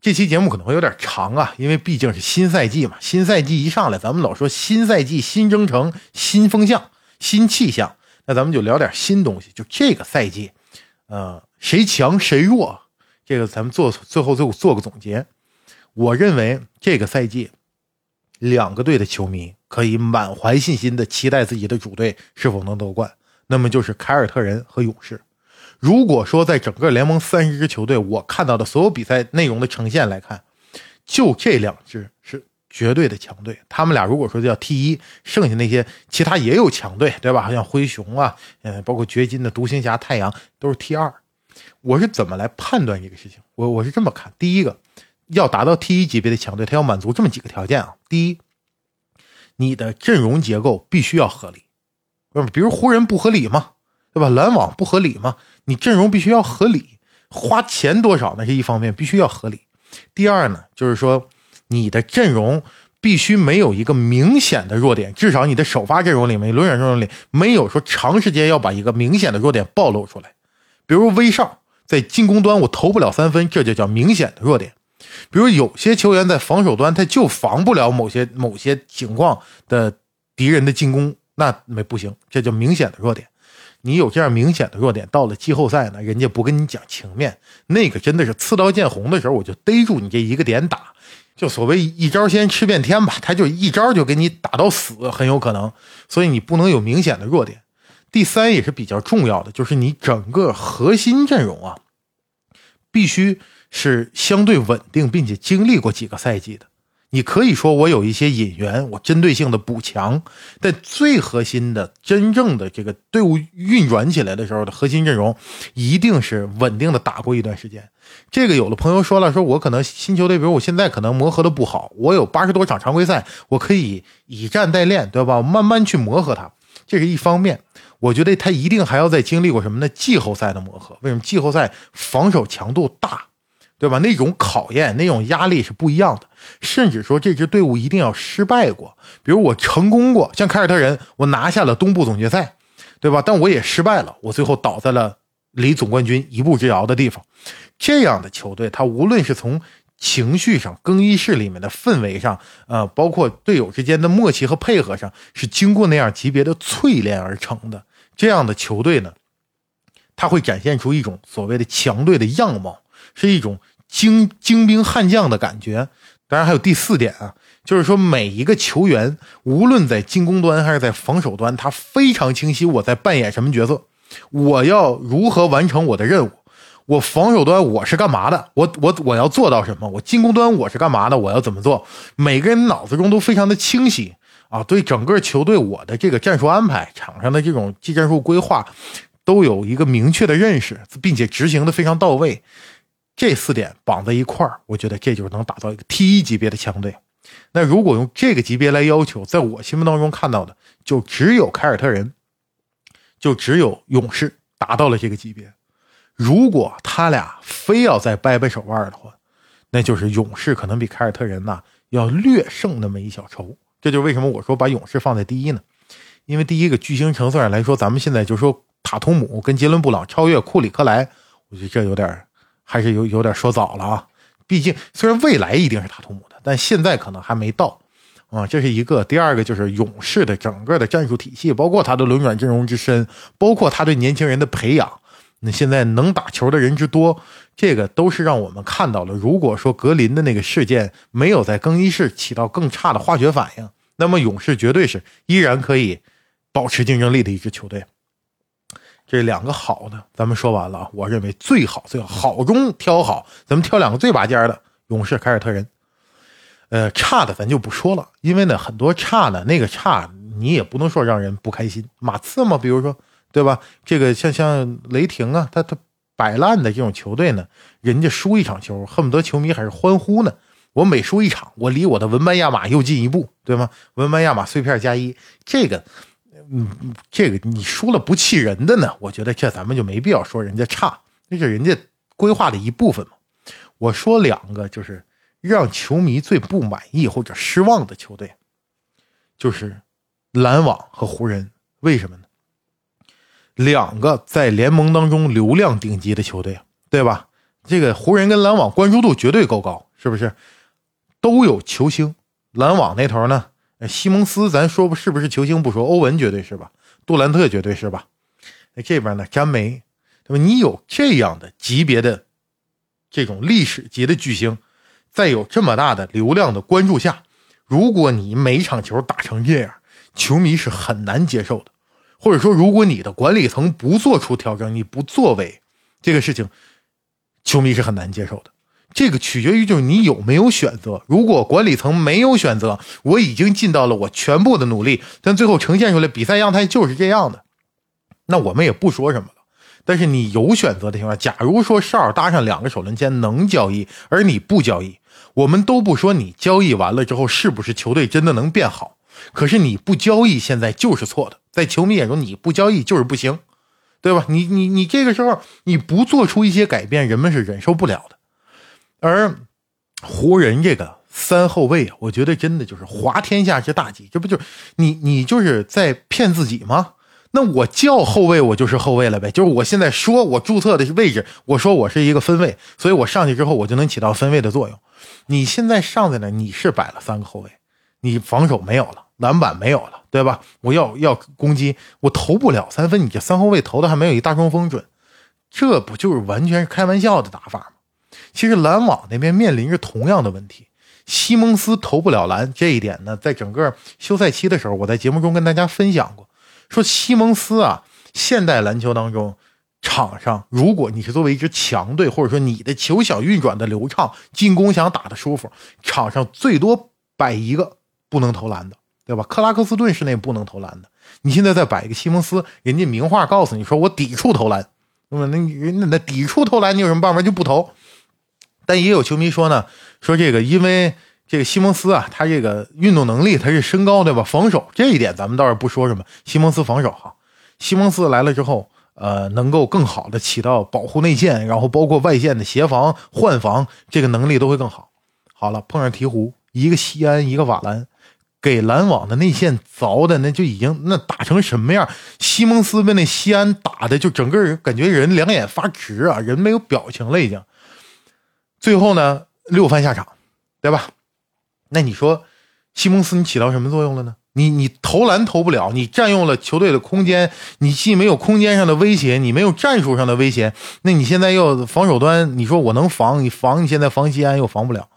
这期节目可能会有点长啊，因为毕竟是新赛季嘛。新赛季一上来，咱们老说新赛季新征程、新风向、新气象，那咱们就聊点新东西。就这个赛季，呃，谁强谁弱，这个咱们做最后最后做个总结。我认为这个赛季，两个队的球迷可以满怀信心的期待自己的主队是否能夺冠，那么就是凯尔特人和勇士。如果说在整个联盟三十支球队，我看到的所有比赛内容的呈现来看，就这两支是绝对的强队。他们俩如果说叫 T 一，剩下那些其他也有强队，对吧？像灰熊啊，嗯，包括掘金的独行侠、太阳都是 T 二。我是怎么来判断这个事情？我我是这么看：第一个。要达到 T 一级别的强队，他要满足这么几个条件啊。第一，你的阵容结构必须要合理，比如湖人不合理嘛？对吧？篮网不合理嘛？你阵容必须要合理，花钱多少那是一方面，必须要合理。第二呢，就是说你的阵容必须没有一个明显的弱点，至少你的首发阵容里面、轮转阵容里没有说长时间要把一个明显的弱点暴露出来。比如威少在进攻端我投不了三分，这就叫明显的弱点。比如有些球员在防守端他就防不了某些某些情况的敌人的进攻，那没不行，这叫明显的弱点。你有这样明显的弱点，到了季后赛呢，人家不跟你讲情面，那个真的是刺刀见红的时候，我就逮住你这一个点打，就所谓一招先吃遍天吧，他就一招就给你打到死，很有可能。所以你不能有明显的弱点。第三也是比较重要的，就是你整个核心阵容啊，必须。是相对稳定，并且经历过几个赛季的。你可以说我有一些引援，我针对性的补强，但最核心的、真正的这个队伍运转起来的时候的核心阵容，一定是稳定的打过一段时间。这个有的朋友说了，说我可能新球队，比如我现在可能磨合的不好，我有八十多场常规赛，我可以以战代练，对吧？慢慢去磨合它，这是一方面。我觉得他一定还要再经历过什么呢？季后赛的磨合。为什么季后赛防守强度大？对吧？那种考验、那种压力是不一样的。甚至说，这支队伍一定要失败过。比如我成功过，像凯尔特人，我拿下了东部总决赛，对吧？但我也失败了，我最后倒在了离总冠军一步之遥的地方。这样的球队，他无论是从情绪上、更衣室里面的氛围上，呃，包括队友之间的默契和配合上，是经过那样级别的淬炼而成的。这样的球队呢，他会展现出一种所谓的强队的样貌，是一种。精精兵悍将的感觉，当然还有第四点啊，就是说每一个球员，无论在进攻端还是在防守端，他非常清晰我在扮演什么角色，我要如何完成我的任务，我防守端我是干嘛的，我我我要做到什么，我进攻端我是干嘛的，我要怎么做，每个人脑子中都非常的清晰啊，对整个球队我的这个战术安排，场上的这种技战术规划，都有一个明确的认识，并且执行的非常到位。这四点绑在一块儿，我觉得这就是能打造一个 T 一级别的强队。那如果用这个级别来要求，在我心目当中看到的，就只有凯尔特人，就只有勇士达到了这个级别。如果他俩非要再掰掰手腕的话，那就是勇士可能比凯尔特人呐要略胜那么一小筹。这就是为什么我说把勇士放在第一呢？因为第一个巨星成色上来说，咱们现在就说塔图姆跟杰伦布朗超越库里克莱，我觉得这有点。还是有有点说早了啊，毕竟虽然未来一定是塔图姆的，但现在可能还没到啊。这是一个，第二个就是勇士的整个的战术体系，包括他的轮转阵容之深，包括他对年轻人的培养，那现在能打球的人之多，这个都是让我们看到了。如果说格林的那个事件没有在更衣室起到更差的化学反应，那么勇士绝对是依然可以保持竞争力的一支球队。这两个好的，咱们说完了。我认为最好最好好中挑好，咱们挑两个最拔尖的勇士凯尔特人。呃，差的咱就不说了，因为呢，很多差的那个差，你也不能说让人不开心。马刺嘛，比如说，对吧？这个像像雷霆啊，他他摆烂的这种球队呢，人家输一场球，恨不得球迷还是欢呼呢。我每输一场，我离我的文班亚马又进一步，对吗？文班亚马碎片加一，这个。嗯，这个你输了不气人的呢？我觉得这咱们就没必要说人家差，那是人家规划的一部分嘛。我说两个就是让球迷最不满意或者失望的球队，就是篮网和湖人。为什么呢？两个在联盟当中流量顶级的球队，对吧？这个湖人跟篮网关注度绝对够高，是不是？都有球星。篮网那头呢？西蒙斯，咱说不是不是球星不说，欧文绝对是吧？杜兰特绝对是吧？那这边呢？詹梅，对吧？你有这样的级别的这种历史级的巨星，在有这么大的流量的关注下，如果你每场球打成这样，球迷是很难接受的。或者说，如果你的管理层不做出调整，你不作为这个事情，球迷是很难接受的。这个取决于就是你有没有选择。如果管理层没有选择，我已经尽到了我全部的努力，但最后呈现出来比赛样态就是这样的，那我们也不说什么了。但是你有选择的情况下，假如说哨搭上两个首轮签能交易，而你不交易，我们都不说你交易完了之后是不是球队真的能变好。可是你不交易，现在就是错的。在球迷眼中，你不交易就是不行，对吧？你你你这个时候你不做出一些改变，人们是忍受不了的。而湖人这个三后卫啊，我觉得真的就是滑天下之大稽，这不就是你你就是在骗自己吗？那我叫后卫，我就是后卫了呗。就是我现在说我注册的位置，我说我是一个分位，所以我上去之后我就能起到分位的作用。你现在上在那，你是摆了三个后卫，你防守没有了，篮板没有了，对吧？我要要攻击，我投不了三分，你这三后卫投的还没有一大中锋准，这不就是完全是开玩笑的打法吗？其实篮网那边面临着同样的问题，西蒙斯投不了篮这一点呢，在整个休赛期的时候，我在节目中跟大家分享过，说西蒙斯啊，现代篮球当中，场上如果你是作为一支强队，或者说你的球想运转的流畅，进攻想打的舒服，场上最多摆一个不能投篮的，对吧？克拉克斯顿是那不能投篮的，你现在再摆一个西蒙斯，人家明话告诉你说我抵触投篮，那么那那那抵触投篮，你有什么办法就不投？但也有球迷说呢，说这个因为这个西蒙斯啊，他这个运动能力他是身高对吧？防守这一点咱们倒是不说什么，西蒙斯防守哈，西蒙斯来了之后，呃，能够更好的起到保护内线，然后包括外线的协防换防，这个能力都会更好。好了，碰上鹈鹕，一个西安，一个瓦兰，给篮网的内线凿的那就已经那打成什么样？西蒙斯被那西安打的就整个人感觉人两眼发直啊，人没有表情了已经。最后呢，六番下场，对吧？那你说，西蒙斯你起到什么作用了呢？你你投篮投不了，你占用了球队的空间，你既没有空间上的威胁，你没有战术上的威胁，那你现在又防守端，你说我能防？你防？你现在防西安又防不了。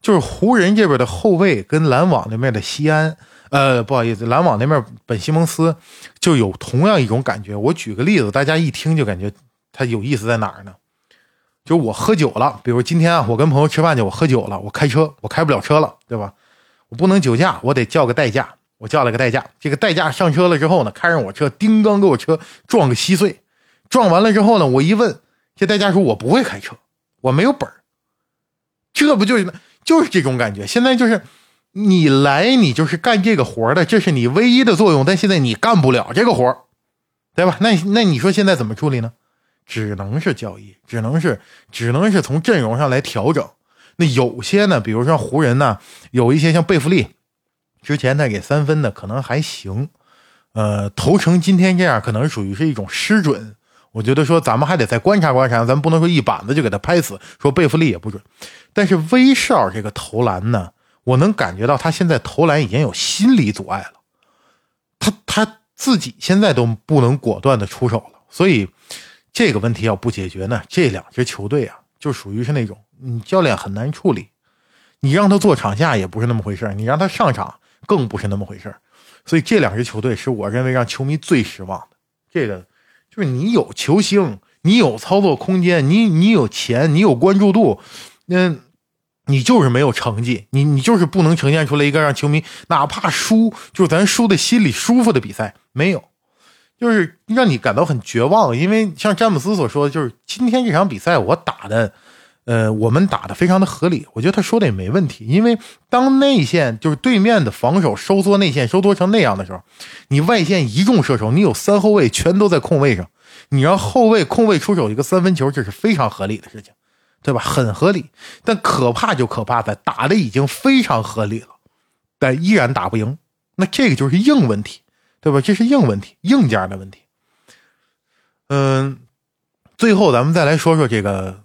就是湖人这边的后卫跟篮网那边的西安，呃，不好意思，篮网那边本西蒙斯就有同样一种感觉。我举个例子，大家一听就感觉他有意思在哪儿呢？就我喝酒了，比如今天啊，我跟朋友吃饭去，我喝酒了，我开车，我开不了车了，对吧？我不能酒驾，我得叫个代驾。我叫了个代驾，这个代驾上车了之后呢，开上我车，叮当给我车撞个稀碎。撞完了之后呢，我一问，这代驾说我不会开车，我没有本儿。这不就是就是这种感觉？现在就是你来，你就是干这个活的，这是你唯一的作用，但现在你干不了这个活对吧？那那你说现在怎么处理呢？只能是交易，只能是，只能是从阵容上来调整。那有些呢，比如说湖人呢，有一些像贝弗利，之前他给三分的可能还行，呃，投成今天这样，可能属于是一种失准。我觉得说咱们还得再观察观察，咱不能说一板子就给他拍死，说贝弗利也不准。但是威少这个投篮呢，我能感觉到他现在投篮已经有心理阻碍了，他他自己现在都不能果断的出手了，所以。这个问题要不解决呢，这两支球队啊，就属于是那种，你教练很难处理，你让他做场下也不是那么回事你让他上场更不是那么回事所以这两支球队是我认为让球迷最失望的。这个就是你有球星，你有操作空间，你你有钱，你有关注度，那，你就是没有成绩，你你就是不能呈现出来一个让球迷哪怕输，就是咱输的心里舒服的比赛，没有。就是让你感到很绝望，因为像詹姆斯所说的，就是今天这场比赛我打的，呃，我们打的非常的合理。我觉得他说的也没问题，因为当内线就是对面的防守收缩内线收缩成那样的时候，你外线一众射手，你有三后卫全都在空位上，你让后卫空位出手一个三分球，这是非常合理的事情。对吧？很合理。但可怕就可怕在打的已经非常合理了，但依然打不赢。那这个就是硬问题，对吧？这是硬问题，硬件的问题。嗯，最后咱们再来说说这个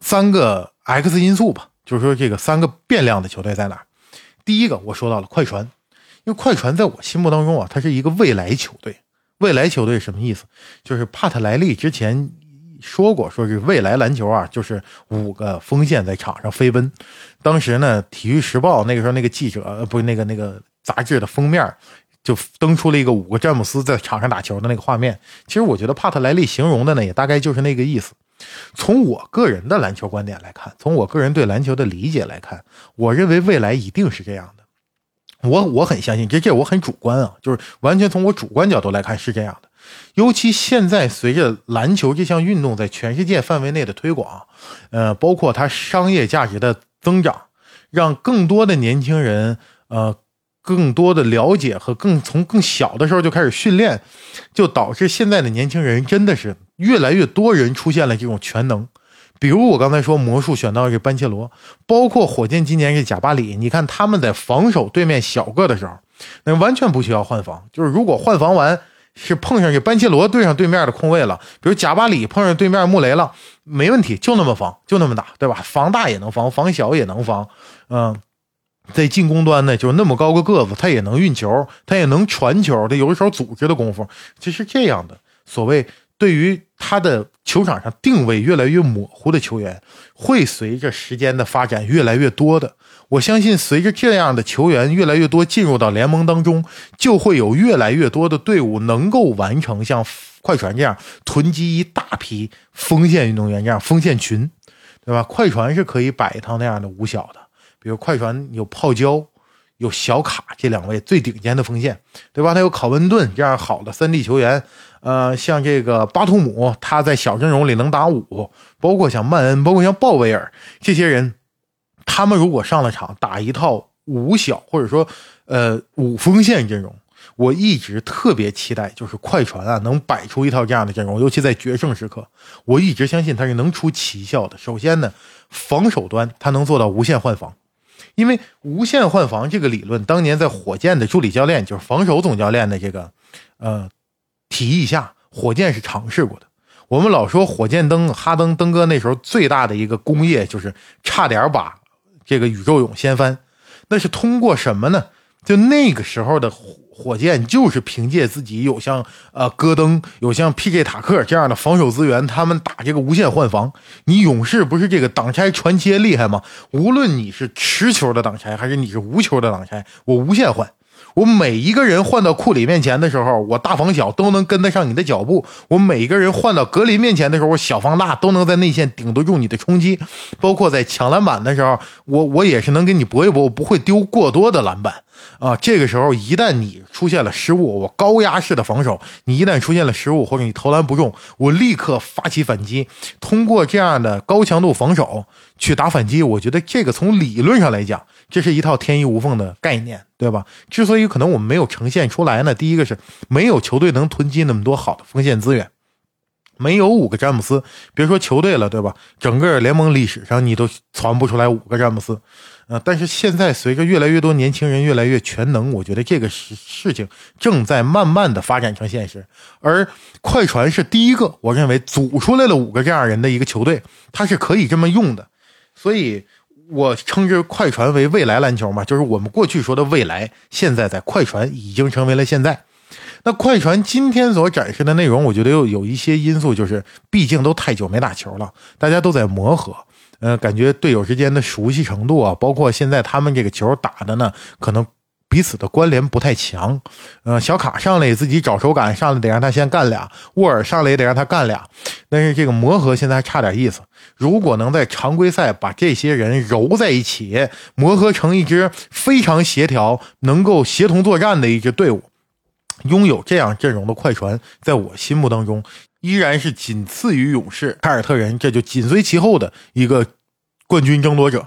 三个 X 因素吧，就是说这个三个变量的球队在哪？第一个我说到了快船，因为快船在我心目当中啊，它是一个未来球队。未来球队什么意思？就是帕特莱利之前说过，说是未来篮球啊，就是五个锋线在场上飞奔。当时呢，《体育时报》那个时候那个记者，不是那个那个杂志的封面，就登出了一个五个詹姆斯在场上打球的那个画面。其实我觉得帕特莱利形容的呢，也大概就是那个意思。从我个人的篮球观点来看，从我个人对篮球的理解来看，我认为未来一定是这样的。我我很相信，这这我很主观啊，就是完全从我主观角度来看是这样的。尤其现在随着篮球这项运动在全世界范围内的推广，呃，包括它商业价值的增长，让更多的年轻人呃更多的了解和更从更小的时候就开始训练，就导致现在的年轻人真的是越来越多人出现了这种全能。比如我刚才说魔术选到这班切罗，包括火箭今年这贾巴里，你看他们在防守对面小个的时候，那完全不需要换防。就是如果换防完是碰上这班切罗对上对面的空位了，比如贾巴里碰上对面穆雷了，没问题，就那么防，就那么打，对吧？防大也能防，防小也能防。嗯，在进攻端呢，就是那么高个个子，他也能运球，他也能传球，他有一手组织的功夫就是这样的。所谓。对于他的球场上定位越来越模糊的球员，会随着时间的发展越来越多的。我相信，随着这样的球员越来越多进入到联盟当中，就会有越来越多的队伍能够完成像快船这样囤积一大批锋线运动员这样锋线群，对吧？快船是可以摆一套那样的五小的，比如快船有泡椒。有小卡这两位最顶尖的锋线，对吧？他有考文顿这样好的三 D 球员，呃，像这个巴图姆，他在小阵容里能打五，包括像曼恩，包括像鲍威尔这些人，他们如果上了场打一套五小或者说呃五锋线阵容，我一直特别期待，就是快船啊能摆出一套这样的阵容，尤其在决胜时刻，我一直相信他是能出奇效的。首先呢，防守端他能做到无限换防。因为无限换防这个理论，当年在火箭的助理教练，就是防守总教练的这个，呃，提议下，火箭是尝试过的。我们老说火箭登哈登登哥那时候最大的一个功业，就是差点把这个宇宙勇掀翻。那是通过什么呢？就那个时候的。火箭就是凭借自己有像呃戈登、有像 P.J. 塔克这样的防守资源，他们打这个无限换防。你勇士不是这个挡拆传切厉害吗？无论你是持球的挡拆，还是你是无球的挡拆，我无限换。我每一个人换到库里面前的时候，我大防小都能跟得上你的脚步；我每一个人换到格林面前的时候，我小防大都能在内线顶得住你的冲击。包括在抢篮板的时候，我我也是能跟你搏一搏，我不会丢过多的篮板啊。这个时候一旦你出现了失误，我高压式的防守，你一旦出现了失误或者你投篮不中，我立刻发起反击，通过这样的高强度防守去打反击。我觉得这个从理论上来讲。这是一套天衣无缝的概念，对吧？之所以可能我们没有呈现出来呢，第一个是没有球队能囤积那么多好的锋线资源，没有五个詹姆斯，别说球队了，对吧？整个联盟历史上你都传不出来五个詹姆斯，呃，但是现在随着越来越多年轻人越来越全能，我觉得这个事事情正在慢慢的发展成现实。而快船是第一个，我认为组出来了五个这样人的一个球队，他是可以这么用的，所以。我称之快船为未来篮球嘛，就是我们过去说的未来，现在在快船已经成为了现在。那快船今天所展示的内容，我觉得又有一些因素，就是毕竟都太久没打球了，大家都在磨合，呃，感觉队友之间的熟悉程度啊，包括现在他们这个球打的呢，可能。彼此的关联不太强，呃，小卡上来自己找手感，上来得让他先干俩；沃尔上来也得让他干俩。但是这个磨合现在还差点意思。如果能在常规赛把这些人揉在一起，磨合成一支非常协调、能够协同作战的一支队伍，拥有这样阵容的快船，在我心目当中依然是仅次于勇士、凯尔特人，这就紧随其后的一个冠军争夺者。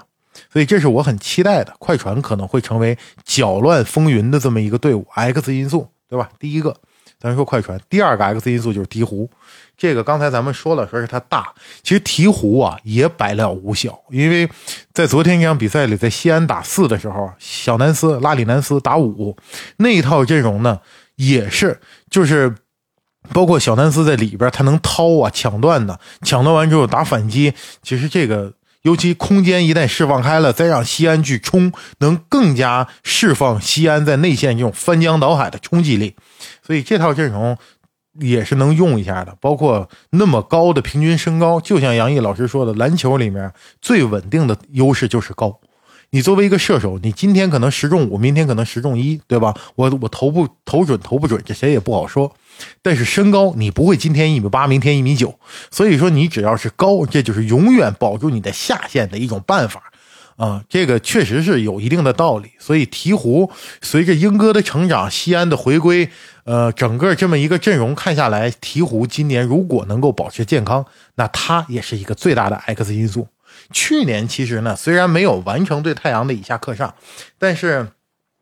所以这是我很期待的，快船可能会成为搅乱风云的这么一个队伍。X 因素，对吧？第一个，咱说快船；第二个 X 因素就是鹈鹕。这个刚才咱们说了，说是它大，其实鹈鹕啊也百了无小，因为在昨天这场比赛里，在西安打四的时候，小南斯拉里南斯打五那一套阵容呢，也是就是包括小南斯在里边，他能掏啊抢断的，抢断完之后打反击，其实这个。尤其空间一旦释放开了，再让西安去冲，能更加释放西安在内线这种翻江倒海的冲击力。所以这套阵容也是能用一下的。包括那么高的平均身高，就像杨毅老师说的，篮球里面最稳定的优势就是高。你作为一个射手，你今天可能十中五，明天可能十中一，对吧？我我投不投准投不准，这谁也不好说。但是身高你不会今天一米八，明天一米九，所以说你只要是高，这就是永远保住你的下限的一种办法啊！这个确实是有一定的道理。所以鹈鹕随着英哥的成长，西安的回归，呃，整个这么一个阵容看下来，鹈鹕今年如果能够保持健康，那他也是一个最大的 X 因素。去年其实呢，虽然没有完成对太阳的以下克上，但是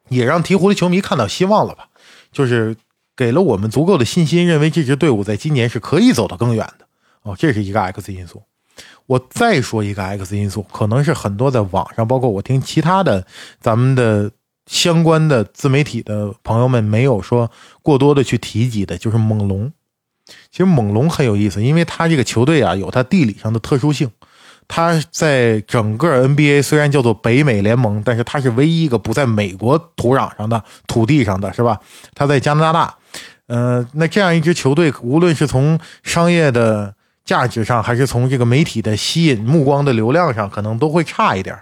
也让鹈鹕的球迷看到希望了吧？就是。给了我们足够的信心，认为这支队伍在今年是可以走得更远的哦，这是一个 X 因素。我再说一个 X 因素，可能是很多在网上，包括我听其他的咱们的相关的自媒体的朋友们没有说过多的去提及的，就是猛龙。其实猛龙很有意思，因为他这个球队啊有它地理上的特殊性，他在整个 NBA 虽然叫做北美联盟，但是他是唯一一个不在美国土壤上的土地上的是吧？他在加拿大。呃，那这样一支球队，无论是从商业的价值上，还是从这个媒体的吸引目光的流量上，可能都会差一点。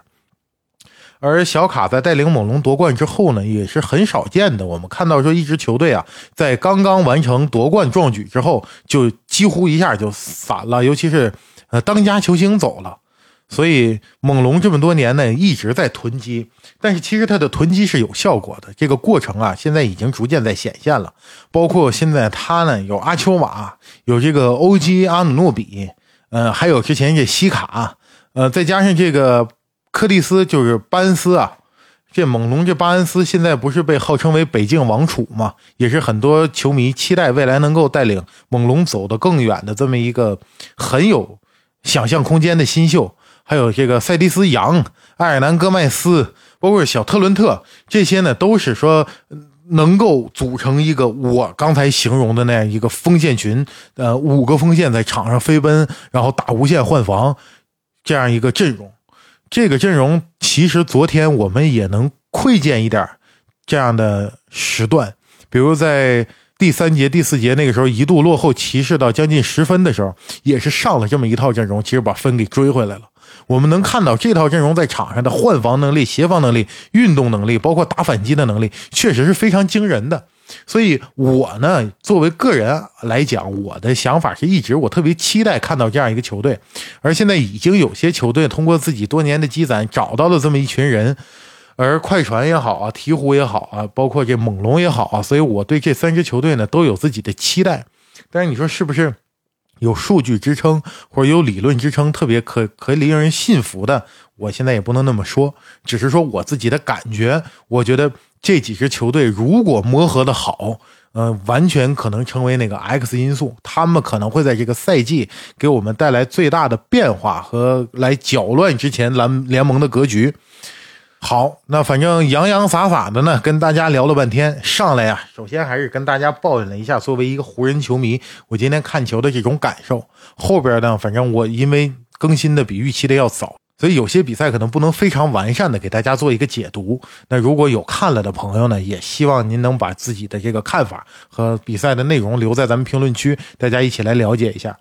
而小卡在带领猛龙夺冠之后呢，也是很少见的。我们看到说，一支球队啊，在刚刚完成夺冠壮举之后，就几乎一下就散了，尤其是呃当家球星走了。所以猛龙这么多年呢，一直在囤积，但是其实它的囤积是有效果的。这个过程啊，现在已经逐渐在显现了。包括现在他呢，有阿丘瓦，有这个欧基阿努诺比，呃，还有之前这西卡，呃，再加上这个柯蒂斯，就是巴恩斯啊。这猛龙这巴恩斯现在不是被号称为北境王储吗？也是很多球迷期待未来能够带领猛龙走得更远的这么一个很有想象空间的新秀。还有这个塞迪斯·杨、埃尔南·戈麦斯，包括小特伦特，这些呢都是说能够组成一个我刚才形容的那样一个锋线群，呃，五个锋线在场上飞奔，然后打无限换防这样一个阵容。这个阵容其实昨天我们也能窥见一点这样的时段，比如在。第三节、第四节那个时候一度落后骑士到将近十分的时候，也是上了这么一套阵容，其实把分给追回来了。我们能看到这套阵容在场上的换防能力、协防能力、运动能力，包括打反击的能力，确实是非常惊人的。所以，我呢作为个人来讲，我的想法是一直我特别期待看到这样一个球队，而现在已经有些球队通过自己多年的积攒，找到了这么一群人。而快船也好啊，鹈鹕也好啊，包括这猛龙也好啊，所以我对这三支球队呢都有自己的期待。但是你说是不是有数据支撑或者有理论支撑，特别可可以令人信服的？我现在也不能那么说，只是说我自己的感觉。我觉得这几支球队如果磨合的好，呃，完全可能成为那个 X 因素，他们可能会在这个赛季给我们带来最大的变化和来搅乱之前蓝联盟的格局。好，那反正洋洋洒洒的呢，跟大家聊了半天。上来呀，首先还是跟大家抱怨了一下，作为一个湖人球迷，我今天看球的这种感受。后边呢，反正我因为更新的比预期的要早，所以有些比赛可能不能非常完善的给大家做一个解读。那如果有看了的朋友呢，也希望您能把自己的这个看法和比赛的内容留在咱们评论区，大家一起来了解一下。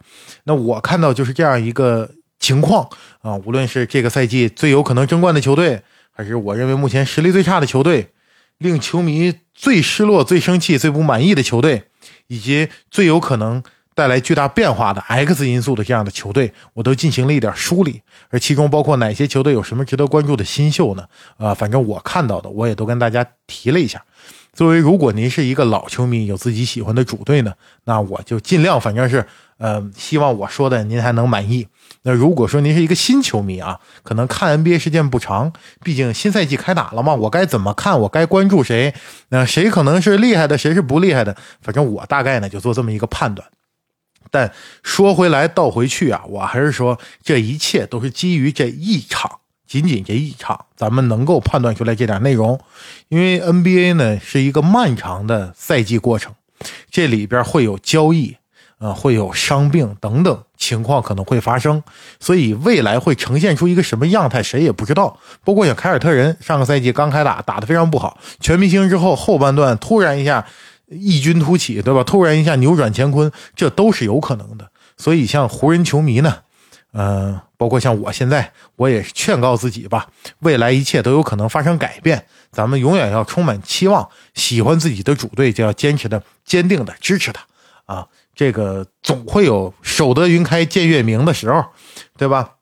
那我看到就是这样一个情况啊，无论是这个赛季最有可能争冠的球队。还是我认为目前实力最差的球队，令球迷最失落、最生气、最不满意的球队，以及最有可能带来巨大变化的 X 因素的这样的球队，我都进行了一点梳理。而其中包括哪些球队有什么值得关注的新秀呢？啊，反正我看到的，我也都跟大家提了一下。作为如果您是一个老球迷，有自己喜欢的主队呢，那我就尽量，反正是。呃，希望我说的您还能满意。那如果说您是一个新球迷啊，可能看 NBA 时间不长，毕竟新赛季开打了嘛，我该怎么看？我该关注谁？那谁可能是厉害的，谁是不厉害的？反正我大概呢就做这么一个判断。但说回来倒回去啊，我还是说这一切都是基于这一场，仅仅这一场，咱们能够判断出来这点内容。因为 NBA 呢是一个漫长的赛季过程，这里边会有交易，呃，会有伤病等等情况可能会发生，所以未来会呈现出一个什么样态，谁也不知道。包括像凯尔特人上个赛季刚开打，打得非常不好，全明星之后后半段突然一下。异军突起，对吧？突然一下扭转乾坤，这都是有可能的。所以，像湖人球迷呢，嗯，包括像我现在，我也劝告自己吧，未来一切都有可能发生改变。咱们永远要充满期望，喜欢自己的主队就要坚持的、坚定的支持他啊！这个总会有守得云开见月明的时候，对吧？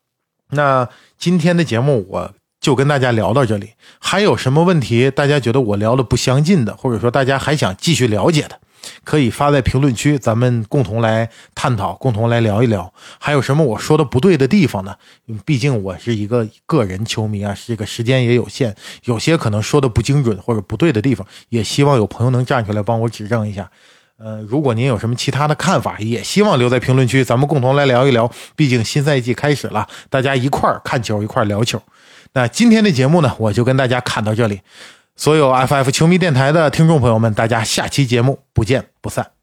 那今天的节目我。就跟大家聊到这里，还有什么问题大家觉得我聊的不相近的，或者说大家还想继续了解的，可以发在评论区，咱们共同来探讨，共同来聊一聊。还有什么我说的不对的地方呢？毕竟我是一个个人球迷啊，这个时间也有限，有些可能说的不精准或者不对的地方，也希望有朋友能站出来帮我指正一下。呃，如果您有什么其他的看法，也希望留在评论区，咱们共同来聊一聊。毕竟新赛季开始了，大家一块儿看球，一块儿聊球。那今天的节目呢，我就跟大家侃到这里。所有 FF 球迷电台的听众朋友们，大家下期节目不见不散。